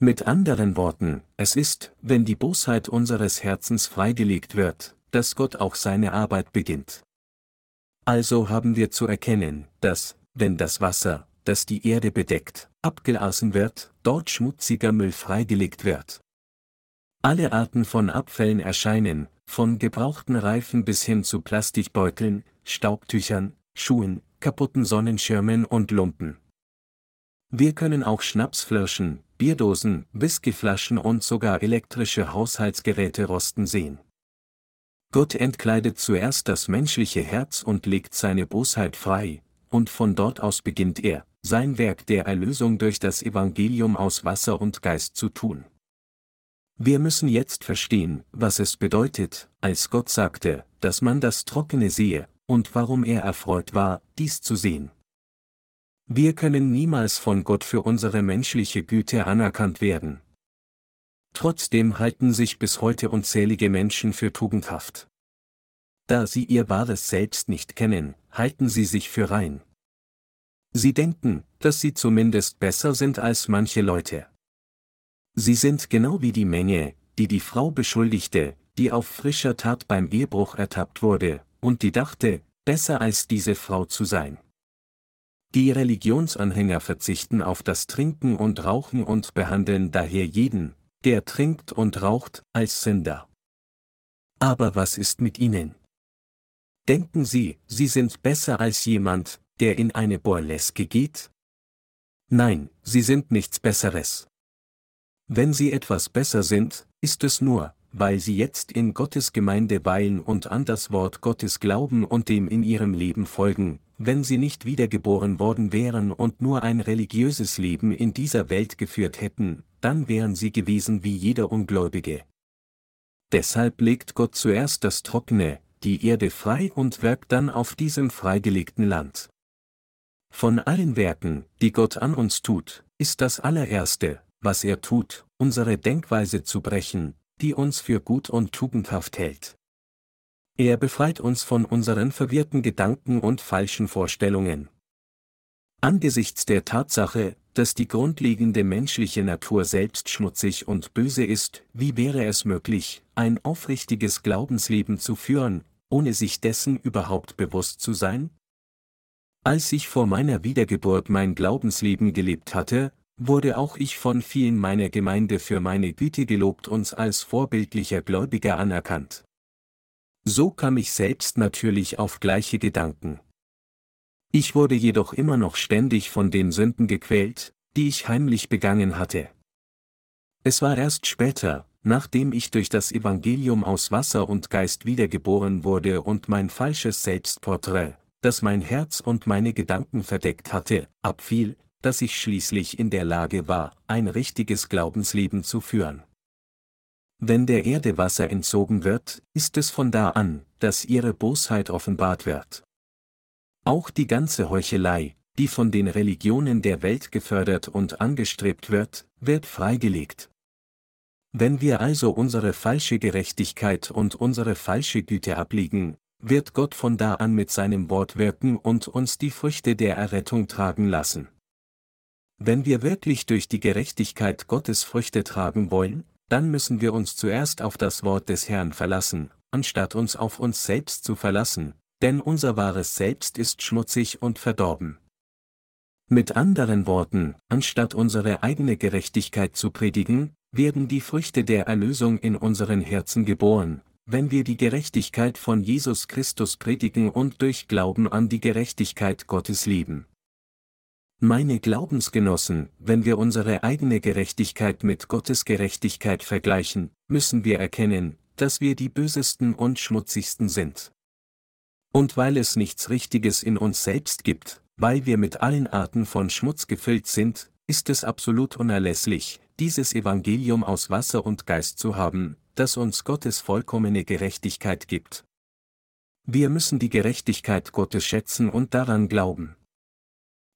Speaker 1: Mit anderen Worten, es ist, wenn die Bosheit unseres Herzens freigelegt wird, dass Gott auch seine Arbeit beginnt. Also haben wir zu erkennen, dass, wenn das Wasser, das die Erde bedeckt, abgelassen wird, dort schmutziger Müll freigelegt wird. Alle Arten von Abfällen erscheinen, von gebrauchten Reifen bis hin zu Plastikbeuteln, Staubtüchern, Schuhen, kaputten Sonnenschirmen und Lumpen. Wir können auch Schnapsflaschen, Bierdosen, Whiskyflaschen und sogar elektrische Haushaltsgeräte rosten sehen. Gott entkleidet zuerst das menschliche Herz und legt seine Bosheit frei, und von dort aus beginnt er, sein Werk der Erlösung durch das Evangelium aus Wasser und Geist zu tun. Wir müssen jetzt verstehen, was es bedeutet, als Gott sagte, dass man das Trockene sehe, und warum er erfreut war, dies zu sehen. Wir können niemals von Gott für unsere menschliche Güte anerkannt werden, Trotzdem halten sich bis heute unzählige Menschen für tugendhaft. Da sie ihr wahres Selbst nicht kennen, halten sie sich für rein. Sie denken, dass sie zumindest besser sind als manche Leute. Sie sind genau wie die Menge, die die Frau beschuldigte, die auf frischer Tat beim Ehebruch ertappt wurde, und die dachte, besser als diese Frau zu sein. Die Religionsanhänger verzichten auf das Trinken und Rauchen und behandeln daher jeden, der trinkt und raucht, als Sünder. Aber was ist mit ihnen? Denken Sie, Sie sind besser als jemand, der in eine Burleske geht? Nein, Sie sind nichts Besseres. Wenn Sie etwas besser sind, ist es nur, weil Sie jetzt in Gottes Gemeinde weilen und an das Wort Gottes glauben und dem in Ihrem Leben folgen, wenn Sie nicht wiedergeboren worden wären und nur ein religiöses Leben in dieser Welt geführt hätten, dann wären sie gewesen wie jeder Ungläubige. Deshalb legt Gott zuerst das Trockene, die Erde frei und wirkt dann auf diesem freigelegten Land. Von allen Werken, die Gott an uns tut, ist das allererste, was er tut, unsere Denkweise zu brechen, die uns für gut und tugendhaft hält. Er befreit uns von unseren verwirrten Gedanken und falschen Vorstellungen. Angesichts der Tatsache, dass die grundlegende menschliche Natur selbst schmutzig und böse ist, wie wäre es möglich, ein aufrichtiges Glaubensleben zu führen, ohne sich dessen überhaupt bewusst zu sein? Als ich vor meiner Wiedergeburt mein Glaubensleben gelebt hatte, wurde auch ich von vielen meiner Gemeinde für meine Güte gelobt und als vorbildlicher Gläubiger anerkannt. So kam ich selbst natürlich auf gleiche Gedanken. Ich wurde jedoch immer noch ständig von den Sünden gequält, die ich heimlich begangen hatte. Es war erst später, nachdem ich durch das Evangelium aus Wasser und Geist wiedergeboren wurde und mein falsches Selbstporträt, das mein Herz und meine Gedanken verdeckt hatte, abfiel, dass ich schließlich in der Lage war, ein richtiges Glaubensleben zu führen. Wenn der Erde Wasser entzogen wird, ist es von da an, dass ihre Bosheit offenbart wird. Auch die ganze Heuchelei, die von den Religionen der Welt gefördert und angestrebt wird, wird freigelegt. Wenn wir also unsere falsche Gerechtigkeit und unsere falsche Güte ablegen, wird Gott von da an mit seinem Wort wirken und uns die Früchte der Errettung tragen lassen. Wenn wir wirklich durch die Gerechtigkeit Gottes Früchte tragen wollen, dann müssen wir uns zuerst auf das Wort des Herrn verlassen, anstatt uns auf uns selbst zu verlassen, denn unser wahres Selbst ist schmutzig und verdorben. Mit anderen Worten, anstatt unsere eigene Gerechtigkeit zu predigen, werden die Früchte der Erlösung in unseren Herzen geboren, wenn wir die Gerechtigkeit von Jesus Christus predigen und durch Glauben an die Gerechtigkeit Gottes lieben. Meine Glaubensgenossen, wenn wir unsere eigene Gerechtigkeit mit Gottes Gerechtigkeit vergleichen, müssen wir erkennen, dass wir die bösesten und schmutzigsten sind. Und weil es nichts Richtiges in uns selbst gibt, weil wir mit allen Arten von Schmutz gefüllt sind, ist es absolut unerlässlich, dieses Evangelium aus Wasser und Geist zu haben, das uns Gottes vollkommene Gerechtigkeit gibt. Wir müssen die Gerechtigkeit Gottes schätzen und daran glauben.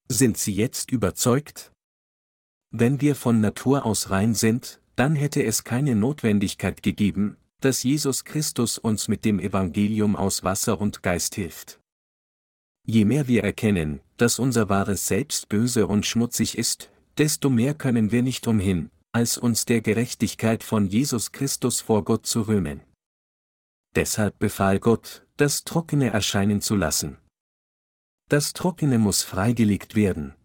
Speaker 1: Sind Sie jetzt überzeugt? Wenn wir von Natur aus rein sind, dann hätte es keine Notwendigkeit gegeben, dass Jesus Christus uns mit dem Evangelium aus Wasser und Geist hilft. Je mehr wir erkennen, dass unser wahres Selbst böse und schmutzig ist, desto mehr können wir nicht umhin, als uns der Gerechtigkeit von Jesus Christus vor Gott zu rühmen. deshalb befahl Gott, das Trockene erscheinen zu lassen. Das Trockene muss freigelegt werden.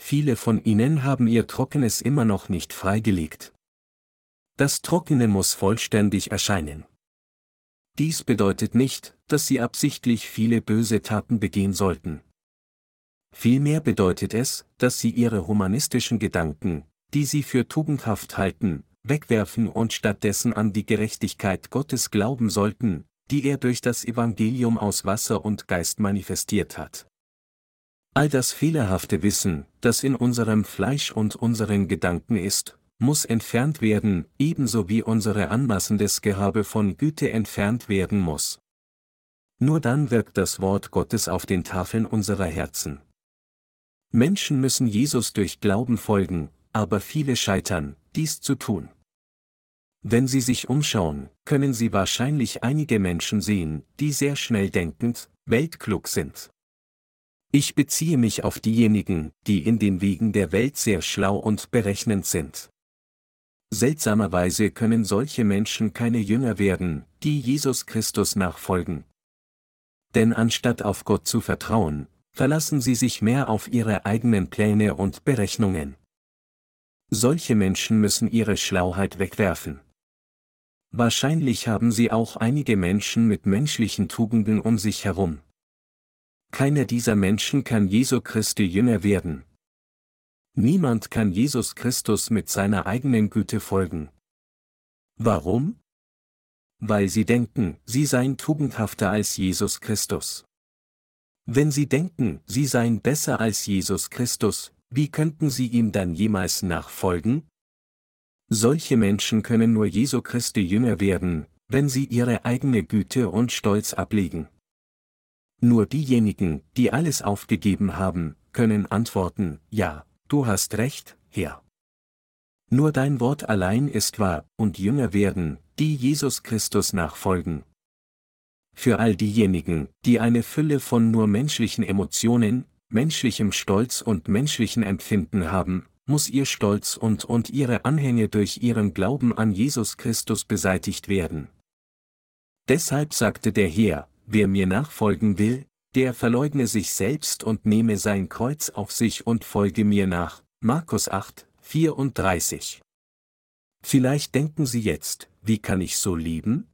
Speaker 1: Viele von ihnen haben ihr Trockenes immer noch nicht freigelegt. Das Trockene muss vollständig erscheinen. Dies bedeutet nicht, dass sie absichtlich viele böse Taten begehen sollten. Vielmehr bedeutet es, dass sie ihre humanistischen Gedanken, die sie für tugendhaft halten, wegwerfen und stattdessen an die Gerechtigkeit Gottes glauben sollten, die er durch das Evangelium aus Wasser und Geist manifestiert hat. All das fehlerhafte Wissen, das in unserem Fleisch und unseren Gedanken ist, muss entfernt werden, ebenso wie unsere anmassendes Gehabe von Güte entfernt werden muss. Nur dann wirkt das Wort Gottes auf den Tafeln unserer Herzen. Menschen müssen Jesus durch Glauben folgen, aber viele scheitern, dies zu tun. Wenn Sie sich umschauen, können Sie wahrscheinlich einige Menschen sehen, die sehr schnell denkend, weltklug sind. Ich beziehe mich auf diejenigen, die in den Wegen der Welt sehr schlau und berechnend sind. Seltsamerweise können solche Menschen keine Jünger werden, die Jesus Christus nachfolgen. Denn anstatt auf Gott zu vertrauen, verlassen sie sich mehr auf ihre eigenen Pläne und Berechnungen. Solche Menschen müssen ihre Schlauheit wegwerfen. Wahrscheinlich haben sie auch einige Menschen mit menschlichen Tugenden um sich herum. Keiner dieser Menschen kann Jesu Christi Jünger werden, Niemand kann Jesus Christus mit seiner eigenen Güte folgen. Warum? Weil sie denken, sie seien tugendhafter als Jesus Christus. Wenn sie denken, sie seien besser als Jesus Christus, wie könnten sie ihm dann jemals nachfolgen? Solche Menschen können nur Jesu Christi Jünger werden, wenn sie ihre eigene Güte und Stolz ablegen. Nur diejenigen, die alles aufgegeben haben, können antworten, ja, Du hast recht, Herr. Nur dein Wort allein ist wahr, und Jünger werden, die Jesus Christus nachfolgen. Für all diejenigen, die eine Fülle von nur menschlichen Emotionen, menschlichem Stolz und menschlichen Empfinden haben, muss ihr Stolz und und ihre Anhänge durch ihren Glauben an Jesus Christus beseitigt werden. Deshalb sagte der Herr, wer mir nachfolgen will, der verleugne sich selbst und nehme sein Kreuz auf sich und folge mir nach. Markus 8, 34. Vielleicht denken Sie jetzt, wie kann ich so lieben?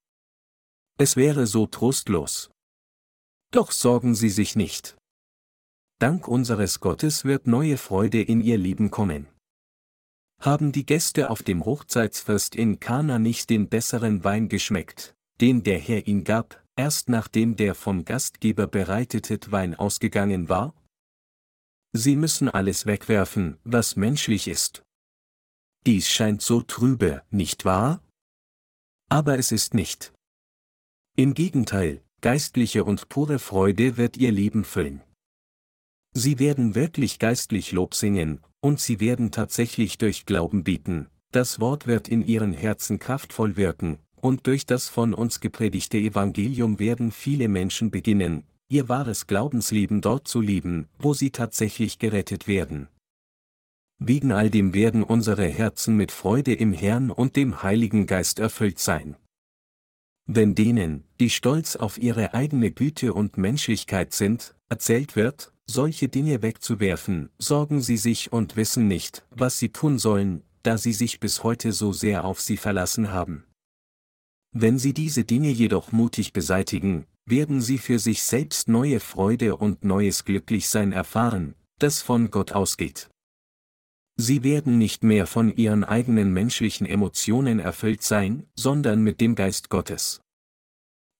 Speaker 1: Es wäre so trostlos. Doch sorgen Sie sich nicht. Dank unseres Gottes wird neue Freude in Ihr Leben kommen. Haben die Gäste auf dem Hochzeitsfest in Kana nicht den besseren Wein geschmeckt, den der Herr ihnen gab, erst nachdem der vom Gastgeber bereitete Wein ausgegangen war? Sie müssen alles wegwerfen, was menschlich ist. Dies scheint so trübe, nicht wahr? Aber es ist nicht. Im Gegenteil, geistliche und pure Freude wird ihr Leben füllen. Sie werden wirklich geistlich Lob singen, und sie werden tatsächlich durch Glauben bieten, das Wort wird in ihren Herzen kraftvoll wirken, und durch das von uns gepredigte Evangelium werden viele Menschen beginnen, ihr wahres Glaubensleben dort zu lieben, wo sie tatsächlich gerettet werden. Wegen all dem werden unsere Herzen mit Freude im Herrn und dem Heiligen Geist erfüllt sein. Wenn denen, die stolz auf ihre eigene Güte und Menschlichkeit sind, erzählt wird, solche Dinge wegzuwerfen, sorgen sie sich und wissen nicht, was sie tun sollen, da sie sich bis heute so sehr auf sie verlassen haben. Wenn sie diese Dinge jedoch mutig beseitigen, werden sie für sich selbst neue Freude und neues Glücklichsein erfahren, das von Gott ausgeht. Sie werden nicht mehr von ihren eigenen menschlichen Emotionen erfüllt sein, sondern mit dem Geist Gottes.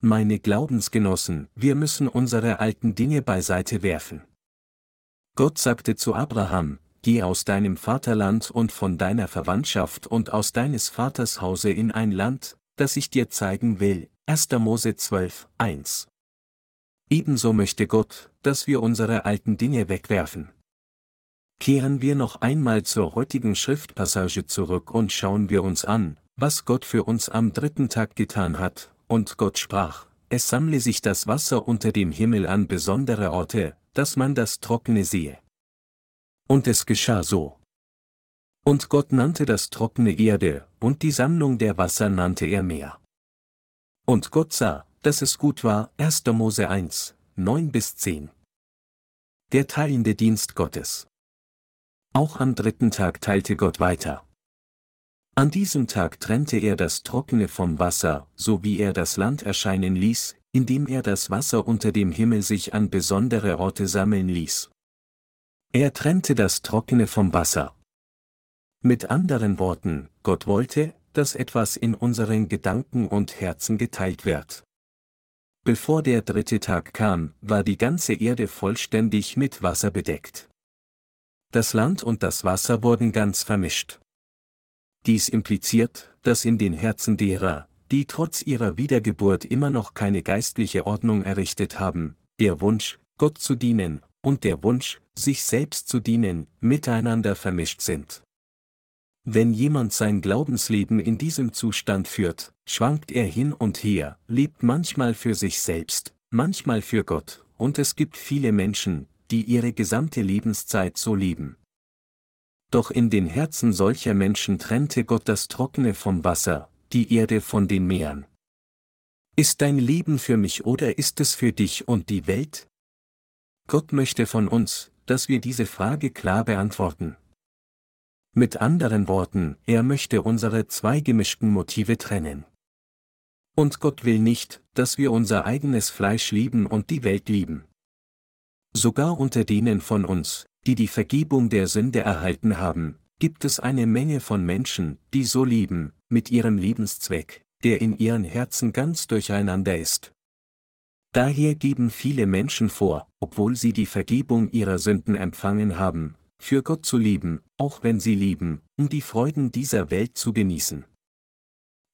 Speaker 1: Meine Glaubensgenossen, wir müssen unsere alten Dinge beiseite werfen. Gott sagte zu Abraham, Geh aus deinem Vaterland und von deiner Verwandtschaft und aus deines Vaters Hause in ein Land, das ich dir zeigen will. 1. Mose 12, 1. Ebenso möchte Gott, dass wir unsere alten Dinge wegwerfen. Kehren wir noch einmal zur heutigen Schriftpassage zurück und schauen wir uns an, was Gott für uns am dritten Tag getan hat, und Gott sprach, es sammle sich das Wasser unter dem Himmel an besondere Orte, dass man das Trockene sehe. Und es geschah so. Und Gott nannte das trockene Erde, und die Sammlung der Wasser nannte er Meer. Und Gott sah, dass es gut war, 1. Mose 1, 9 bis 10. Der teilende Dienst Gottes. Auch am dritten Tag teilte Gott weiter. An diesem Tag trennte er das Trockene vom Wasser, so wie er das Land erscheinen ließ, indem er das Wasser unter dem Himmel sich an besondere Orte sammeln ließ. Er trennte das Trockene vom Wasser. Mit anderen Worten, Gott wollte, dass etwas in unseren Gedanken und Herzen geteilt wird. Bevor der dritte Tag kam, war die ganze Erde vollständig mit Wasser bedeckt. Das Land und das Wasser wurden ganz vermischt. Dies impliziert, dass in den Herzen derer, die trotz ihrer Wiedergeburt immer noch keine geistliche Ordnung errichtet haben, der Wunsch, Gott zu dienen, und der Wunsch, sich selbst zu dienen, miteinander vermischt sind. Wenn jemand sein Glaubensleben in diesem Zustand führt, schwankt er hin und her, lebt manchmal für sich selbst, manchmal für Gott, und es gibt viele Menschen, die ihre gesamte Lebenszeit so leben. Doch in den Herzen solcher Menschen trennte Gott das Trockene vom Wasser, die Erde von den Meeren. Ist dein Leben für mich oder ist es für dich und die Welt? Gott möchte von uns, dass wir diese Frage klar beantworten. Mit anderen Worten, er möchte unsere zwei gemischten Motive trennen. Und Gott will nicht, dass wir unser eigenes Fleisch lieben und die Welt lieben. Sogar unter denen von uns, die die Vergebung der Sünde erhalten haben, gibt es eine Menge von Menschen, die so lieben, mit ihrem Lebenszweck, der in ihren Herzen ganz durcheinander ist. Daher geben viele Menschen vor, obwohl sie die Vergebung ihrer Sünden empfangen haben, für Gott zu lieben, auch wenn sie lieben, um die Freuden dieser Welt zu genießen.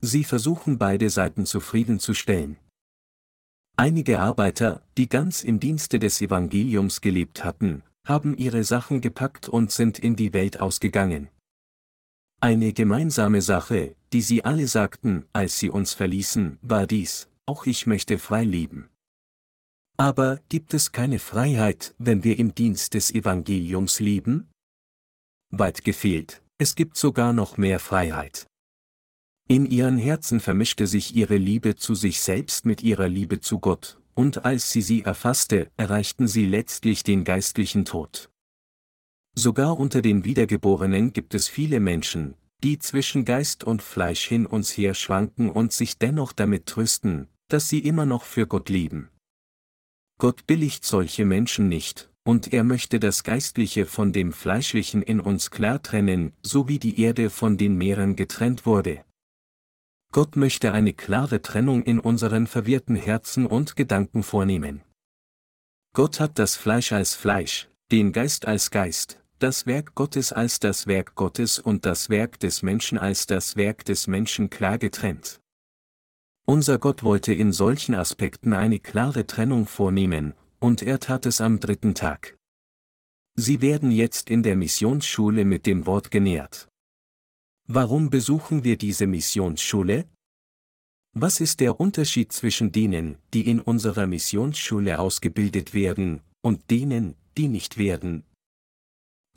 Speaker 1: Sie versuchen beide Seiten zufriedenzustellen. Einige Arbeiter, die ganz im Dienste des Evangeliums gelebt hatten, haben ihre Sachen gepackt und sind in die Welt ausgegangen. Eine gemeinsame Sache, die sie alle sagten, als sie uns verließen, war dies, auch ich möchte frei leben. Aber gibt es keine Freiheit, wenn wir im Dienst des Evangeliums leben? Weit gefehlt, es gibt sogar noch mehr Freiheit. In ihren Herzen vermischte sich ihre Liebe zu sich selbst mit ihrer Liebe zu Gott, und als sie sie erfasste, erreichten sie letztlich den geistlichen Tod. Sogar unter den Wiedergeborenen gibt es viele Menschen, die zwischen Geist und Fleisch hin und her schwanken und sich dennoch damit trösten, dass sie immer noch für Gott leben. Gott billigt solche Menschen nicht, und er möchte das Geistliche von dem Fleischlichen in uns klar trennen, so wie die Erde von den Meeren getrennt wurde. Gott möchte eine klare Trennung in unseren verwirrten Herzen und Gedanken vornehmen. Gott hat das Fleisch als Fleisch, den Geist als Geist, das Werk Gottes als das Werk Gottes und das Werk des Menschen als das Werk des Menschen klar getrennt. Unser Gott wollte in solchen Aspekten eine klare Trennung vornehmen, und er tat es am dritten Tag. Sie werden jetzt in der Missionsschule mit dem Wort genährt. Warum besuchen wir diese Missionsschule? Was ist der Unterschied zwischen denen, die in unserer Missionsschule ausgebildet werden, und denen, die nicht werden?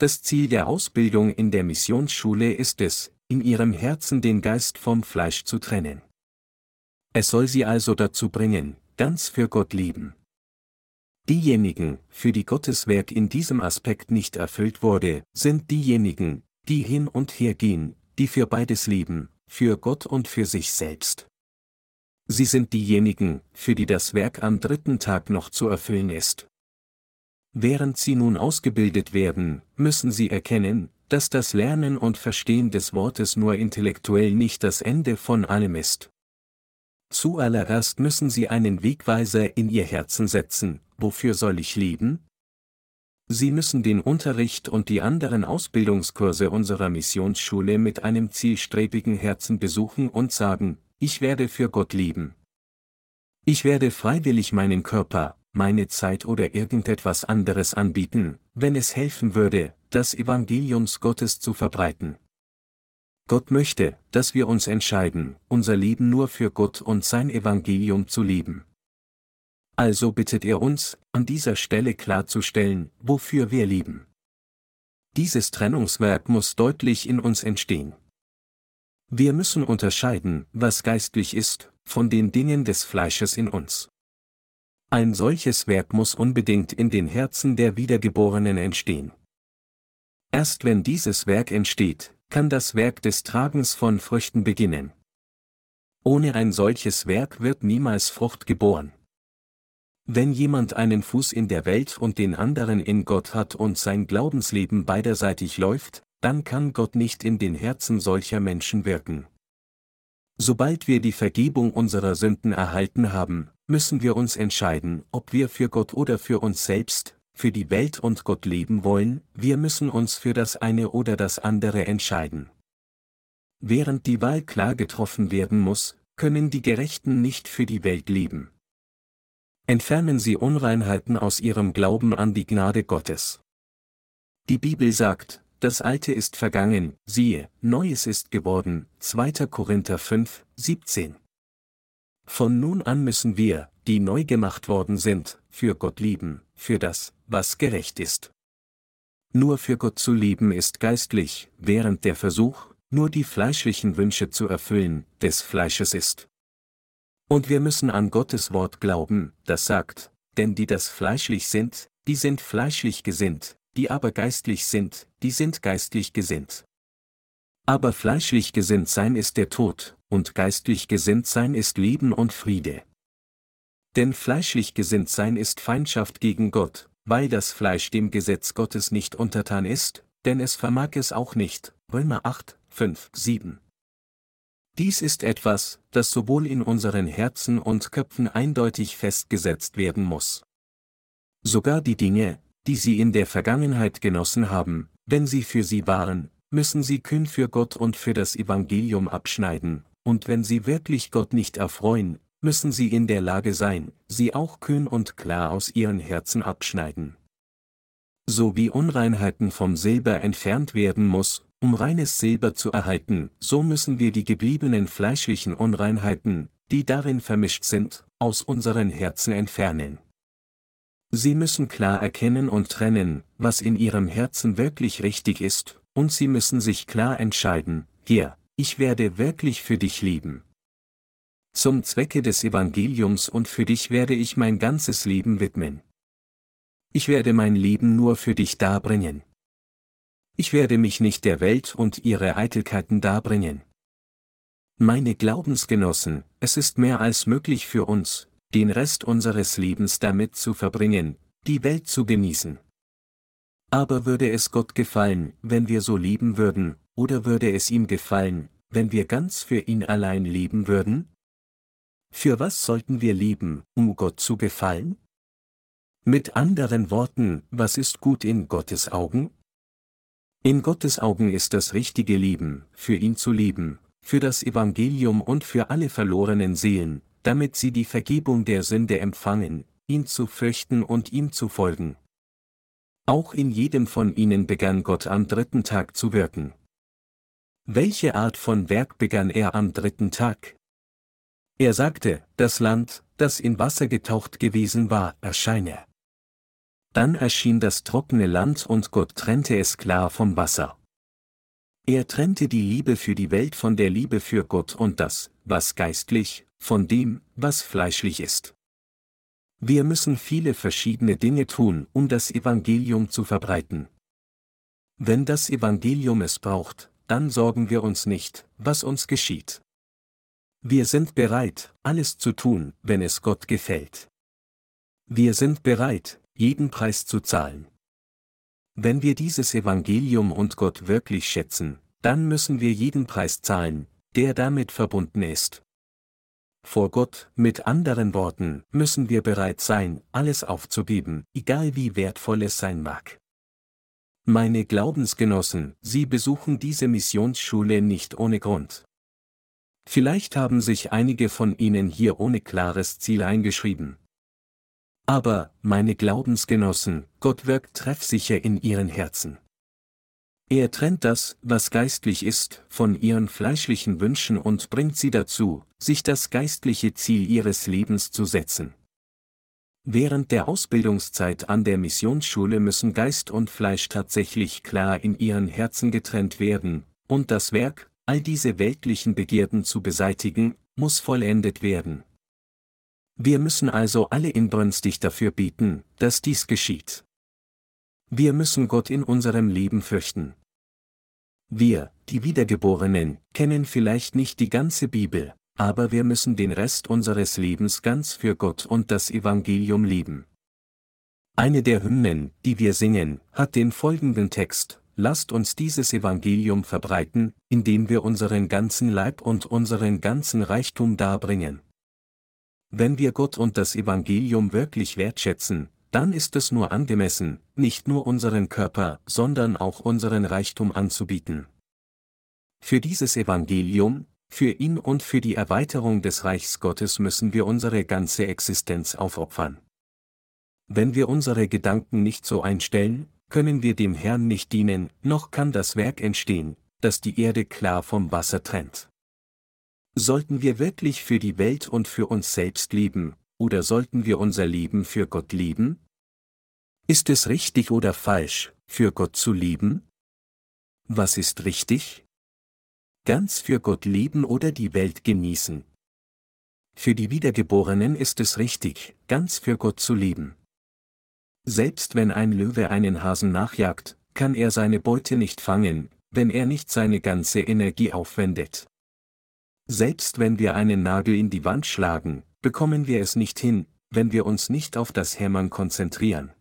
Speaker 1: Das Ziel der Ausbildung in der Missionsschule ist es, in ihrem Herzen den Geist vom Fleisch zu trennen. Es soll sie also dazu bringen, ganz für Gott lieben. Diejenigen, für die Gottes Werk in diesem Aspekt nicht erfüllt wurde, sind diejenigen, die hin und her gehen, die für beides lieben, für Gott und für sich selbst. Sie sind diejenigen, für die das Werk am dritten Tag noch zu erfüllen ist. Während sie nun ausgebildet werden, müssen sie erkennen, dass das Lernen und Verstehen des Wortes nur intellektuell nicht das Ende von allem ist. Zuallererst müssen sie einen Wegweiser in ihr Herzen setzen, wofür soll ich leben? Sie müssen den Unterricht und die anderen Ausbildungskurse unserer Missionsschule mit einem zielstrebigen Herzen besuchen und sagen, ich werde für Gott leben. Ich werde freiwillig meinen Körper, meine Zeit oder irgendetwas anderes anbieten, wenn es helfen würde, das Evangeliums Gottes zu verbreiten. Gott möchte, dass wir uns entscheiden, unser Leben nur für Gott und sein Evangelium zu leben. Also bittet er uns, an dieser Stelle klarzustellen, wofür wir lieben. Dieses Trennungswerk muss deutlich in uns entstehen. Wir müssen unterscheiden, was geistlich ist, von den Dingen des Fleisches in uns. Ein solches Werk muss unbedingt in den Herzen der Wiedergeborenen entstehen. Erst wenn dieses Werk entsteht, kann das Werk des Tragens von Früchten beginnen. Ohne ein solches Werk wird niemals Frucht geboren. Wenn jemand einen Fuß in der Welt und den anderen in Gott hat und sein Glaubensleben beiderseitig läuft, dann kann Gott nicht in den Herzen solcher Menschen wirken. Sobald wir die Vergebung unserer Sünden erhalten haben, müssen wir uns entscheiden, ob wir für Gott oder für uns selbst, für die Welt und Gott leben wollen, wir müssen uns für das eine oder das andere entscheiden. Während die Wahl klar getroffen werden muss, können die Gerechten nicht für die Welt leben. Entfernen Sie Unreinheiten aus Ihrem Glauben an die Gnade Gottes. Die Bibel sagt, das Alte ist vergangen, siehe, Neues ist geworden, 2. Korinther 5, 17. Von nun an müssen wir, die neu gemacht worden sind, für Gott lieben, für das, was gerecht ist. Nur für Gott zu lieben ist geistlich, während der Versuch, nur die fleischlichen Wünsche zu erfüllen, des Fleisches ist. Und wir müssen an Gottes Wort glauben, das sagt, denn die das fleischlich sind, die sind fleischlich gesinnt, die aber geistlich sind, die sind geistlich gesinnt. Aber fleischlich gesinnt sein ist der Tod, und geistlich gesinnt sein ist Leben und Friede. Denn fleischlich gesinnt sein ist Feindschaft gegen Gott, weil das Fleisch dem Gesetz Gottes nicht untertan ist, denn es vermag es auch nicht. Römer 8, 5, 7. Dies ist etwas, das sowohl in unseren Herzen und Köpfen eindeutig festgesetzt werden muss. Sogar die Dinge, die sie in der Vergangenheit genossen haben, wenn sie für sie waren, müssen sie kühn für Gott und für das Evangelium abschneiden, und wenn sie wirklich Gott nicht erfreuen, müssen sie in der Lage sein, sie auch kühn und klar aus ihren Herzen abschneiden. So wie Unreinheiten vom Silber entfernt werden muss, um reines Silber zu erhalten, so müssen wir die gebliebenen fleischlichen Unreinheiten, die darin vermischt sind, aus unseren Herzen entfernen. Sie müssen klar erkennen und trennen, was in ihrem Herzen wirklich richtig ist, und sie müssen sich klar entscheiden, hier, ich werde wirklich für dich lieben. Zum Zwecke des Evangeliums und für dich werde ich mein ganzes Leben widmen. Ich werde mein Leben nur für dich darbringen. Ich werde mich nicht der Welt und ihre Eitelkeiten darbringen. Meine Glaubensgenossen, es ist mehr als möglich für uns, den Rest unseres Lebens damit zu verbringen, die Welt zu genießen. Aber würde es Gott gefallen, wenn wir so leben würden, oder würde es ihm gefallen, wenn wir ganz für ihn allein leben würden? Für was sollten wir leben, um Gott zu gefallen? Mit anderen Worten, was ist gut in Gottes Augen? In Gottes Augen ist das richtige Leben, für ihn zu leben, für das Evangelium und für alle verlorenen Seelen, damit sie die Vergebung der Sünde empfangen, ihn zu fürchten und ihm zu folgen. Auch in jedem von ihnen begann Gott am dritten Tag zu wirken. Welche Art von Werk begann er am dritten Tag? Er sagte, das Land, das in Wasser getaucht gewesen war, erscheine. Dann erschien das trockene Land und Gott trennte es klar vom Wasser. Er trennte die Liebe für die Welt von der Liebe für Gott und das, was geistlich, von dem, was fleischlich ist. Wir müssen viele verschiedene Dinge tun, um das Evangelium zu verbreiten. Wenn das Evangelium es braucht, dann sorgen wir uns nicht, was uns geschieht. Wir sind bereit, alles zu tun, wenn es Gott gefällt. Wir sind bereit, jeden Preis zu zahlen. Wenn wir dieses Evangelium und Gott wirklich schätzen, dann müssen wir jeden Preis zahlen, der damit verbunden ist. Vor Gott, mit anderen Worten, müssen wir bereit sein, alles aufzugeben, egal wie wertvoll es sein mag. Meine Glaubensgenossen, Sie besuchen diese Missionsschule nicht ohne Grund. Vielleicht haben sich einige von Ihnen hier ohne klares Ziel eingeschrieben. Aber, meine Glaubensgenossen, Gott wirkt treffsicher in Ihren Herzen. Er trennt das, was geistlich ist, von ihren fleischlichen Wünschen und bringt sie dazu, sich das geistliche Ziel ihres Lebens zu setzen. Während der Ausbildungszeit an der Missionsschule müssen Geist und Fleisch tatsächlich klar in ihren Herzen getrennt werden, und das Werk, all diese weltlichen Begierden zu beseitigen, muss vollendet werden. Wir müssen also alle inbrünstig dafür bieten, dass dies geschieht. Wir müssen Gott in unserem Leben fürchten. Wir, die Wiedergeborenen, kennen vielleicht nicht die ganze Bibel, aber wir müssen den Rest unseres Lebens ganz für Gott und das Evangelium lieben. Eine der Hymnen, die wir singen, hat den folgenden Text, Lasst uns dieses Evangelium verbreiten, indem wir unseren ganzen Leib und unseren ganzen Reichtum darbringen. Wenn wir Gott und das Evangelium wirklich wertschätzen, dann ist es nur angemessen, nicht nur unseren Körper, sondern auch unseren Reichtum anzubieten. Für dieses Evangelium, für ihn und für die Erweiterung des Reichs Gottes müssen wir unsere ganze Existenz aufopfern. Wenn wir unsere Gedanken nicht so einstellen, können wir dem Herrn nicht dienen, noch kann das Werk entstehen, das die Erde klar vom Wasser trennt. Sollten wir wirklich für die Welt und für uns selbst leben, oder sollten wir unser Leben für Gott lieben? Ist es richtig oder falsch, für Gott zu lieben? Was ist richtig? Ganz für Gott lieben oder die Welt genießen. Für die Wiedergeborenen ist es richtig, ganz für Gott zu lieben. Selbst wenn ein Löwe einen Hasen nachjagt, kann er seine Beute nicht fangen, wenn er nicht seine ganze Energie aufwendet. Selbst wenn wir einen Nagel in die Wand schlagen, bekommen wir es nicht hin, wenn wir uns nicht auf das Hämmern konzentrieren.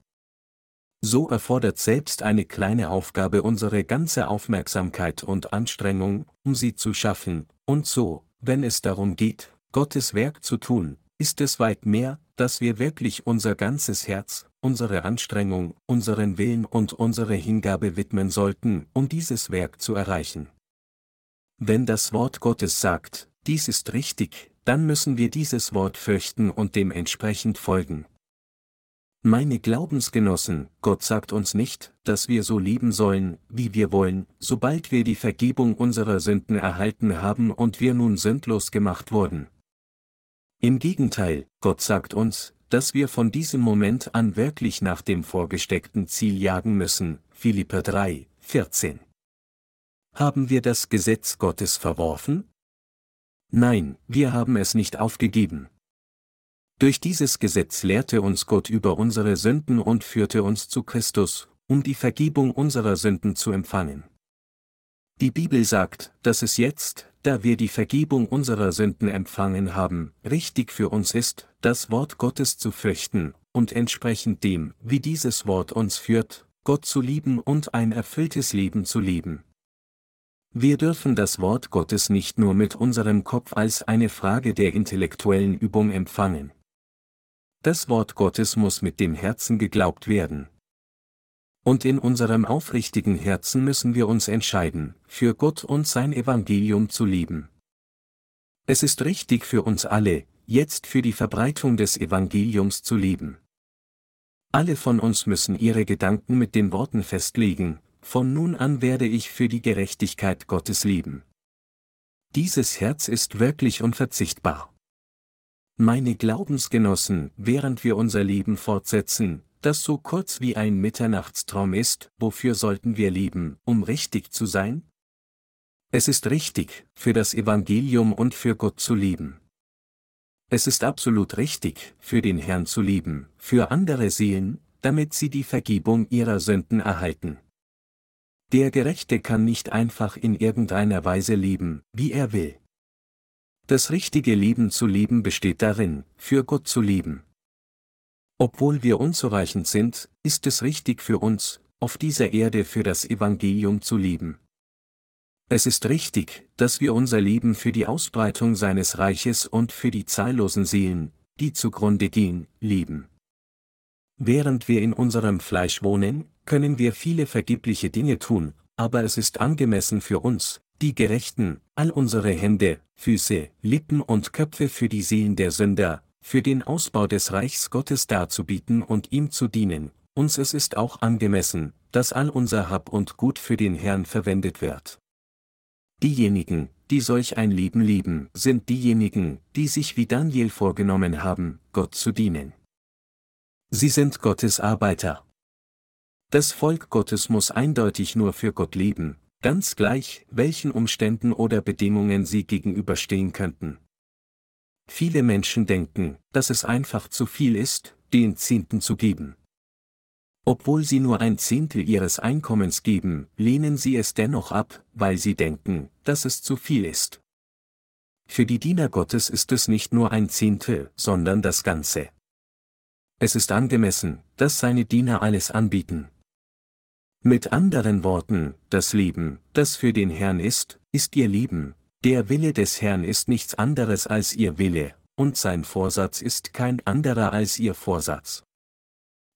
Speaker 1: So erfordert selbst eine kleine Aufgabe unsere ganze Aufmerksamkeit und Anstrengung, um sie zu schaffen, und so, wenn es darum geht, Gottes Werk zu tun, ist es weit mehr, dass wir wirklich unser ganzes Herz, unsere Anstrengung, unseren Willen und unsere Hingabe widmen sollten, um dieses Werk zu erreichen. Wenn das Wort Gottes sagt, dies ist richtig, dann müssen wir dieses Wort fürchten und dementsprechend folgen. Meine Glaubensgenossen, Gott sagt uns nicht, dass wir so lieben sollen, wie wir wollen, sobald wir die Vergebung unserer Sünden erhalten haben und wir nun sündlos gemacht wurden. Im Gegenteil, Gott sagt uns, dass wir von diesem Moment an wirklich nach dem vorgesteckten Ziel jagen müssen, Philipper 3, 14. Haben wir das Gesetz Gottes verworfen? Nein, wir haben es nicht aufgegeben. Durch dieses Gesetz lehrte uns Gott über unsere Sünden und führte uns zu Christus, um die Vergebung unserer Sünden zu empfangen. Die Bibel sagt, dass es jetzt, da wir die Vergebung unserer Sünden empfangen haben, richtig für uns ist, das Wort Gottes zu fürchten, und entsprechend dem, wie dieses Wort uns führt, Gott zu lieben und ein erfülltes Leben zu leben. Wir dürfen das Wort Gottes nicht nur mit unserem Kopf als eine Frage der intellektuellen Übung empfangen. Das Wort Gottes muss mit dem Herzen geglaubt werden. Und in unserem aufrichtigen Herzen müssen wir uns entscheiden, für Gott und sein Evangelium zu lieben. Es ist richtig für uns alle, jetzt für die Verbreitung des Evangeliums zu leben. Alle von uns müssen ihre Gedanken mit den Worten festlegen, von nun an werde ich für die Gerechtigkeit Gottes leben. Dieses Herz ist wirklich unverzichtbar. Meine Glaubensgenossen, während wir unser Leben fortsetzen, das so kurz wie ein Mitternachtstraum ist, wofür sollten wir leben, um richtig zu sein? Es ist richtig, für das Evangelium und für Gott zu leben. Es ist absolut richtig, für den Herrn zu lieben, für andere Seelen, damit sie die Vergebung ihrer Sünden erhalten. Der Gerechte kann nicht einfach in irgendeiner Weise leben, wie er will. Das richtige Leben zu leben besteht darin, für Gott zu leben. Obwohl wir unzureichend sind, ist es richtig für uns, auf dieser Erde für das Evangelium zu leben. Es ist richtig, dass wir unser Leben für die Ausbreitung seines Reiches und für die zahllosen Seelen, die zugrunde gehen, lieben. Während wir in unserem Fleisch wohnen, können wir viele vergebliche Dinge tun, aber es ist angemessen für uns, die Gerechten, all unsere Hände, Füße, Lippen und Köpfe für die Seelen der Sünder, für den Ausbau des Reichs Gottes darzubieten und ihm zu dienen, uns es ist auch angemessen, dass all unser Hab und Gut für den Herrn verwendet wird. Diejenigen, die solch ein Leben lieben, sind diejenigen, die sich wie Daniel vorgenommen haben, Gott zu dienen. Sie sind Gottes Arbeiter. Das Volk Gottes muss eindeutig nur für Gott leben, ganz gleich, welchen Umständen oder Bedingungen sie gegenüberstehen könnten. Viele Menschen denken, dass es einfach zu viel ist, den Zehnten zu geben. Obwohl sie nur ein Zehntel ihres Einkommens geben, lehnen sie es dennoch ab, weil sie denken, dass es zu viel ist. Für die Diener Gottes ist es nicht nur ein Zehntel, sondern das Ganze. Es ist angemessen, dass seine Diener alles anbieten. Mit anderen Worten, das Leben, das für den Herrn ist, ist ihr Leben, der Wille des Herrn ist nichts anderes als ihr Wille, und sein Vorsatz ist kein anderer als ihr Vorsatz.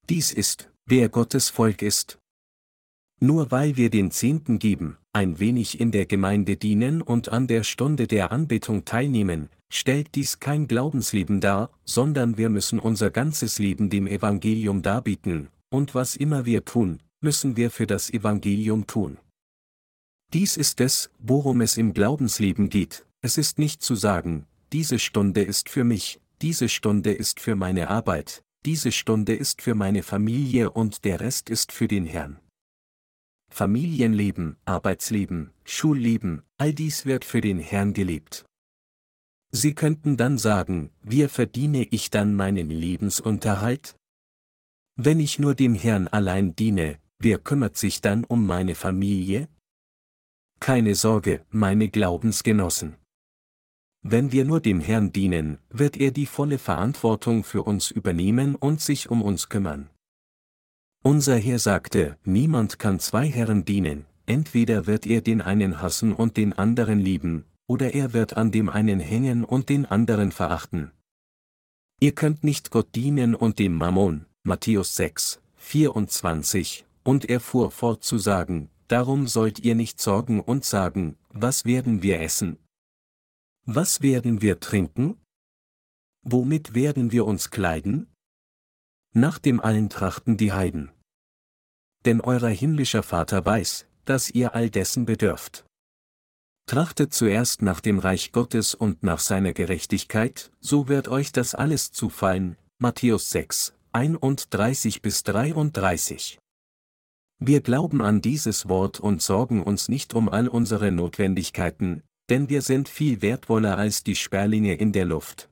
Speaker 1: Dies ist, wer Gottes Volk ist. Nur weil wir den Zehnten geben, ein wenig in der Gemeinde dienen und an der Stunde der Anbetung teilnehmen, stellt dies kein Glaubensleben dar, sondern wir müssen unser ganzes Leben dem Evangelium darbieten, und was immer wir tun, müssen wir für das Evangelium tun. Dies ist es, worum es im Glaubensleben geht, es ist nicht zu sagen, diese Stunde ist für mich, diese Stunde ist für meine Arbeit, diese Stunde ist für meine Familie und der Rest ist für den Herrn. Familienleben, Arbeitsleben, Schulleben, all dies wird für den Herrn gelebt. Sie könnten dann sagen, wie verdiene ich dann meinen Lebensunterhalt? Wenn ich nur dem Herrn allein diene, wer kümmert sich dann um meine Familie? Keine Sorge, meine Glaubensgenossen. Wenn wir nur dem Herrn dienen, wird er die volle Verantwortung für uns übernehmen und sich um uns kümmern. Unser Herr sagte, niemand kann zwei Herren dienen, entweder wird er den einen hassen und den anderen lieben, oder er wird an dem einen hängen und den anderen verachten. Ihr könnt nicht Gott dienen und dem Mammon, Matthäus 6, 24, und er fuhr fort zu sagen, darum sollt ihr nicht sorgen und sagen, was werden wir essen? Was werden wir trinken? Womit werden wir uns kleiden? Nach dem allen trachten die Heiden. Denn euer himmlischer Vater weiß, dass ihr all dessen bedürft. Trachtet zuerst nach dem Reich Gottes und nach seiner Gerechtigkeit, so wird euch das alles zufallen. Matthäus 6, 31 bis 33. Wir glauben an dieses Wort und sorgen uns nicht um all unsere Notwendigkeiten, denn wir sind viel wertvoller als die Sperlinge in der Luft.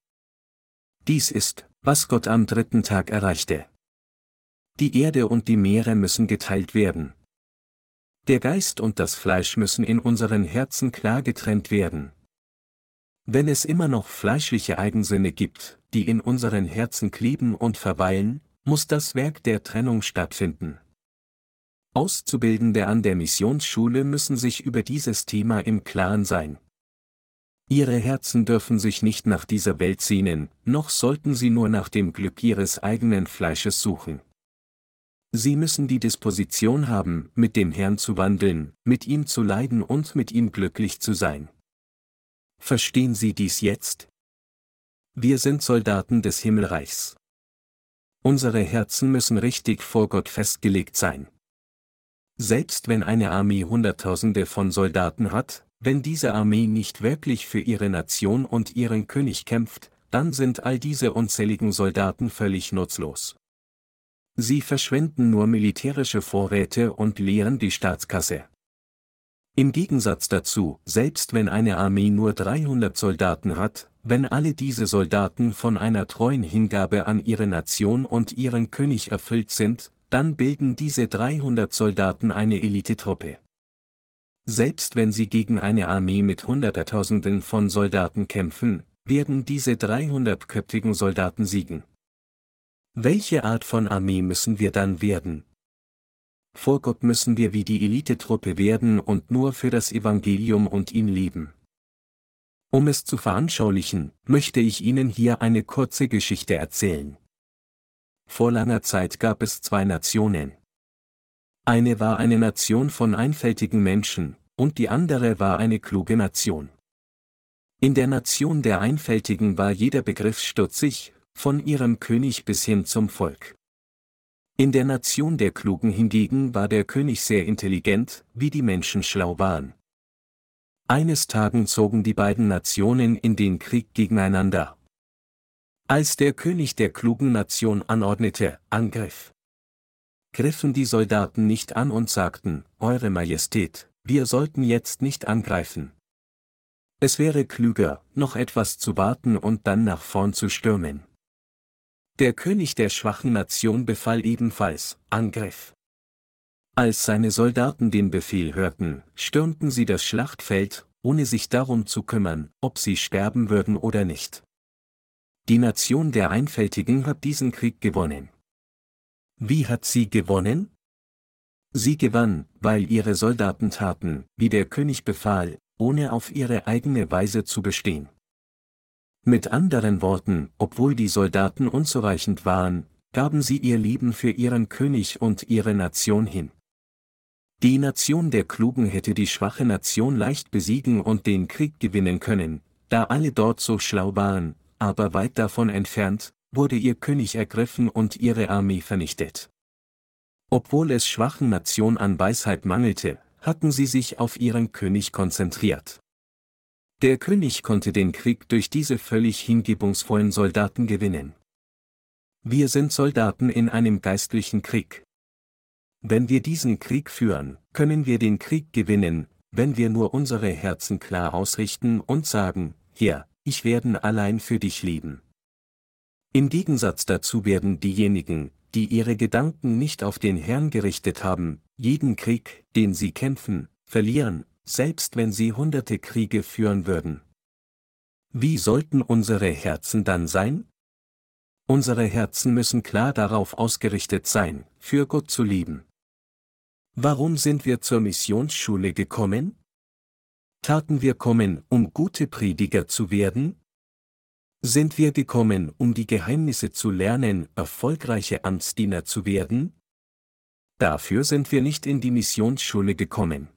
Speaker 1: Dies ist, was Gott am dritten Tag erreichte. Die Erde und die Meere müssen geteilt werden. Der Geist und das Fleisch müssen in unseren Herzen klar getrennt werden. Wenn es immer noch fleischliche Eigensinne gibt, die in unseren Herzen kleben und verweilen, muss das Werk der Trennung stattfinden. Auszubildende an der Missionsschule müssen sich über dieses Thema im Klaren sein. Ihre Herzen dürfen sich nicht nach dieser Welt sehnen, noch sollten sie nur nach dem Glück ihres eigenen Fleisches suchen. Sie müssen die Disposition haben, mit dem Herrn zu wandeln, mit ihm zu leiden und mit ihm glücklich zu sein. Verstehen Sie dies jetzt? Wir sind Soldaten des Himmelreichs. Unsere Herzen müssen richtig vor Gott festgelegt sein. Selbst wenn eine Armee Hunderttausende von Soldaten hat, wenn diese Armee nicht wirklich für ihre Nation und ihren König kämpft, dann sind all diese unzähligen Soldaten völlig nutzlos. Sie verschwenden nur militärische Vorräte und leeren die Staatskasse. Im Gegensatz dazu, selbst wenn eine Armee nur 300 Soldaten hat, wenn alle diese Soldaten von einer treuen Hingabe an ihre Nation und ihren König erfüllt sind, dann bilden diese 300 Soldaten eine Elitetruppe. Selbst wenn sie gegen eine Armee mit Hunderttausenden von Soldaten kämpfen, werden diese 300-köpfigen Soldaten siegen. Welche Art von Armee müssen wir dann werden? Vor Gott müssen wir wie die Elitetruppe werden und nur für das Evangelium und ihn leben. Um es zu veranschaulichen, möchte ich Ihnen hier eine kurze Geschichte erzählen. Vor langer Zeit gab es zwei Nationen. Eine war eine Nation von einfältigen Menschen, und die andere war eine kluge Nation. In der Nation der Einfältigen war jeder Begriff stutzig, von ihrem König bis hin zum Volk. In der Nation der Klugen hingegen war der König sehr intelligent, wie die Menschen schlau waren. Eines Tagen zogen die beiden Nationen in den Krieg gegeneinander. Als der König der klugen Nation anordnete, Angriff. Griffen die Soldaten nicht an und sagten, Eure Majestät, wir sollten jetzt nicht angreifen. Es wäre klüger, noch etwas zu warten und dann nach vorn zu stürmen. Der König der schwachen Nation befahl ebenfalls, Angriff. Als seine Soldaten den Befehl hörten, stürmten sie das Schlachtfeld, ohne sich darum zu kümmern, ob sie sterben würden oder nicht. Die Nation der Einfältigen hat diesen Krieg gewonnen. Wie hat sie gewonnen? Sie gewann, weil ihre Soldaten taten, wie der König befahl, ohne auf ihre eigene Weise zu bestehen. Mit anderen Worten, obwohl die Soldaten unzureichend waren, gaben sie ihr Leben für ihren König und ihre Nation hin. Die Nation der Klugen hätte die schwache Nation leicht besiegen und den Krieg gewinnen können, da alle dort so schlau waren, aber weit davon entfernt, wurde ihr König ergriffen und ihre Armee vernichtet. Obwohl es schwachen Nation an Weisheit mangelte, hatten sie sich auf ihren König konzentriert. Der König konnte den Krieg durch diese völlig hingebungsvollen Soldaten gewinnen. Wir sind Soldaten in einem geistlichen Krieg. Wenn wir diesen Krieg führen, können wir den Krieg gewinnen, wenn wir nur unsere Herzen klar ausrichten und sagen, Herr, ich werde allein für dich leben. Im Gegensatz dazu werden diejenigen, die ihre Gedanken nicht auf den Herrn gerichtet haben, jeden Krieg, den sie kämpfen, verlieren, selbst wenn sie hunderte Kriege führen würden. Wie sollten unsere Herzen dann sein? Unsere Herzen müssen klar darauf ausgerichtet sein, für Gott zu lieben. Warum sind wir zur Missionsschule gekommen? Taten wir kommen, um gute Prediger zu werden? Sind wir gekommen, um die Geheimnisse zu lernen, erfolgreiche Amtsdiener zu werden? Dafür sind wir nicht in die Missionsschule gekommen.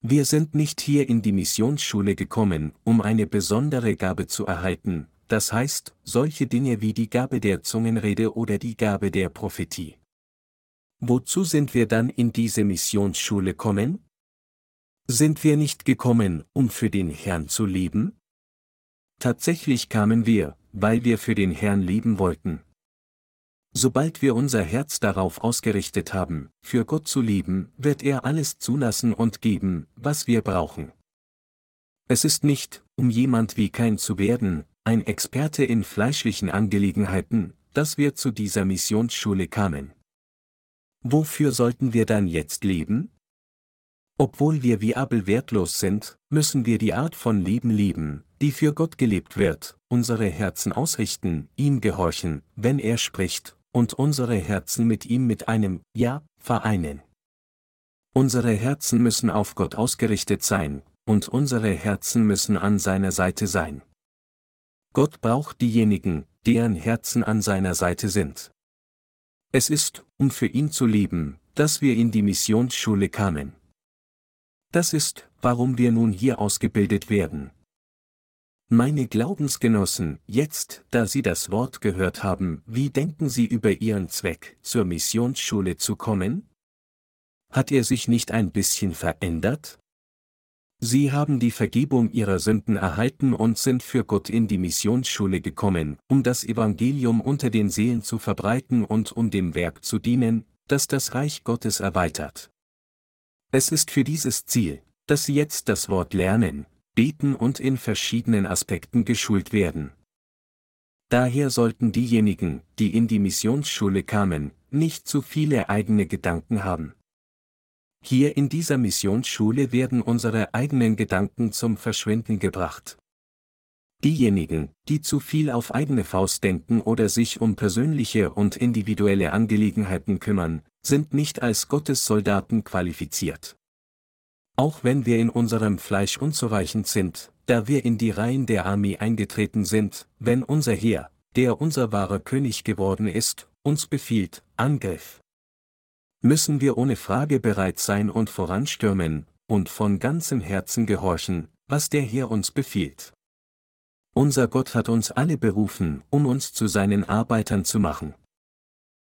Speaker 1: Wir sind nicht hier in die Missionsschule gekommen, um eine besondere Gabe zu erhalten, das heißt, solche Dinge wie die Gabe der Zungenrede oder die Gabe der Prophetie. Wozu sind wir dann in diese Missionsschule kommen? Sind wir nicht gekommen, um für den Herrn zu leben? Tatsächlich kamen wir, weil wir für den Herrn leben wollten. Sobald wir unser Herz darauf ausgerichtet haben, für Gott zu lieben, wird er alles zulassen und geben, was wir brauchen. Es ist nicht, um jemand wie kein zu werden, ein Experte in fleischlichen Angelegenheiten, dass wir zu dieser Missionsschule kamen. Wofür sollten wir dann jetzt leben? Obwohl wir wie Abel wertlos sind, müssen wir die Art von Leben lieben, die für Gott gelebt wird, unsere Herzen ausrichten, ihm gehorchen, wenn er spricht, und unsere Herzen mit ihm mit einem Ja vereinen. Unsere Herzen müssen auf Gott ausgerichtet sein, und unsere Herzen müssen an seiner Seite sein. Gott braucht diejenigen, deren Herzen an seiner Seite sind. Es ist, um für ihn zu leben, dass wir in die Missionsschule kamen. Das ist, warum wir nun hier ausgebildet werden. Meine Glaubensgenossen, jetzt, da Sie das Wort gehört haben, wie denken Sie über Ihren Zweck, zur Missionsschule zu kommen? Hat er sich nicht ein bisschen verändert? Sie haben die Vergebung ihrer Sünden erhalten und sind für Gott in die Missionsschule gekommen, um das Evangelium unter den Seelen zu verbreiten und um dem Werk zu dienen, das das Reich Gottes erweitert. Es ist für dieses Ziel, dass Sie jetzt das Wort lernen, beten und in verschiedenen Aspekten geschult werden. Daher sollten diejenigen, die in die Missionsschule kamen, nicht zu viele eigene Gedanken haben. Hier in dieser Missionsschule werden unsere eigenen Gedanken zum Verschwinden gebracht. Diejenigen, die zu viel auf eigene Faust denken oder sich um persönliche und individuelle Angelegenheiten kümmern, sind nicht als Gottessoldaten qualifiziert. Auch wenn wir in unserem Fleisch unzureichend sind, da wir in die Reihen der Armee eingetreten sind, wenn unser Heer, der unser wahrer König geworden ist, uns befiehlt, Angriff. Müssen wir ohne Frage bereit sein und voranstürmen, und von ganzem Herzen gehorchen, was der Herr uns befiehlt. Unser Gott hat uns alle berufen, um uns zu seinen Arbeitern zu machen.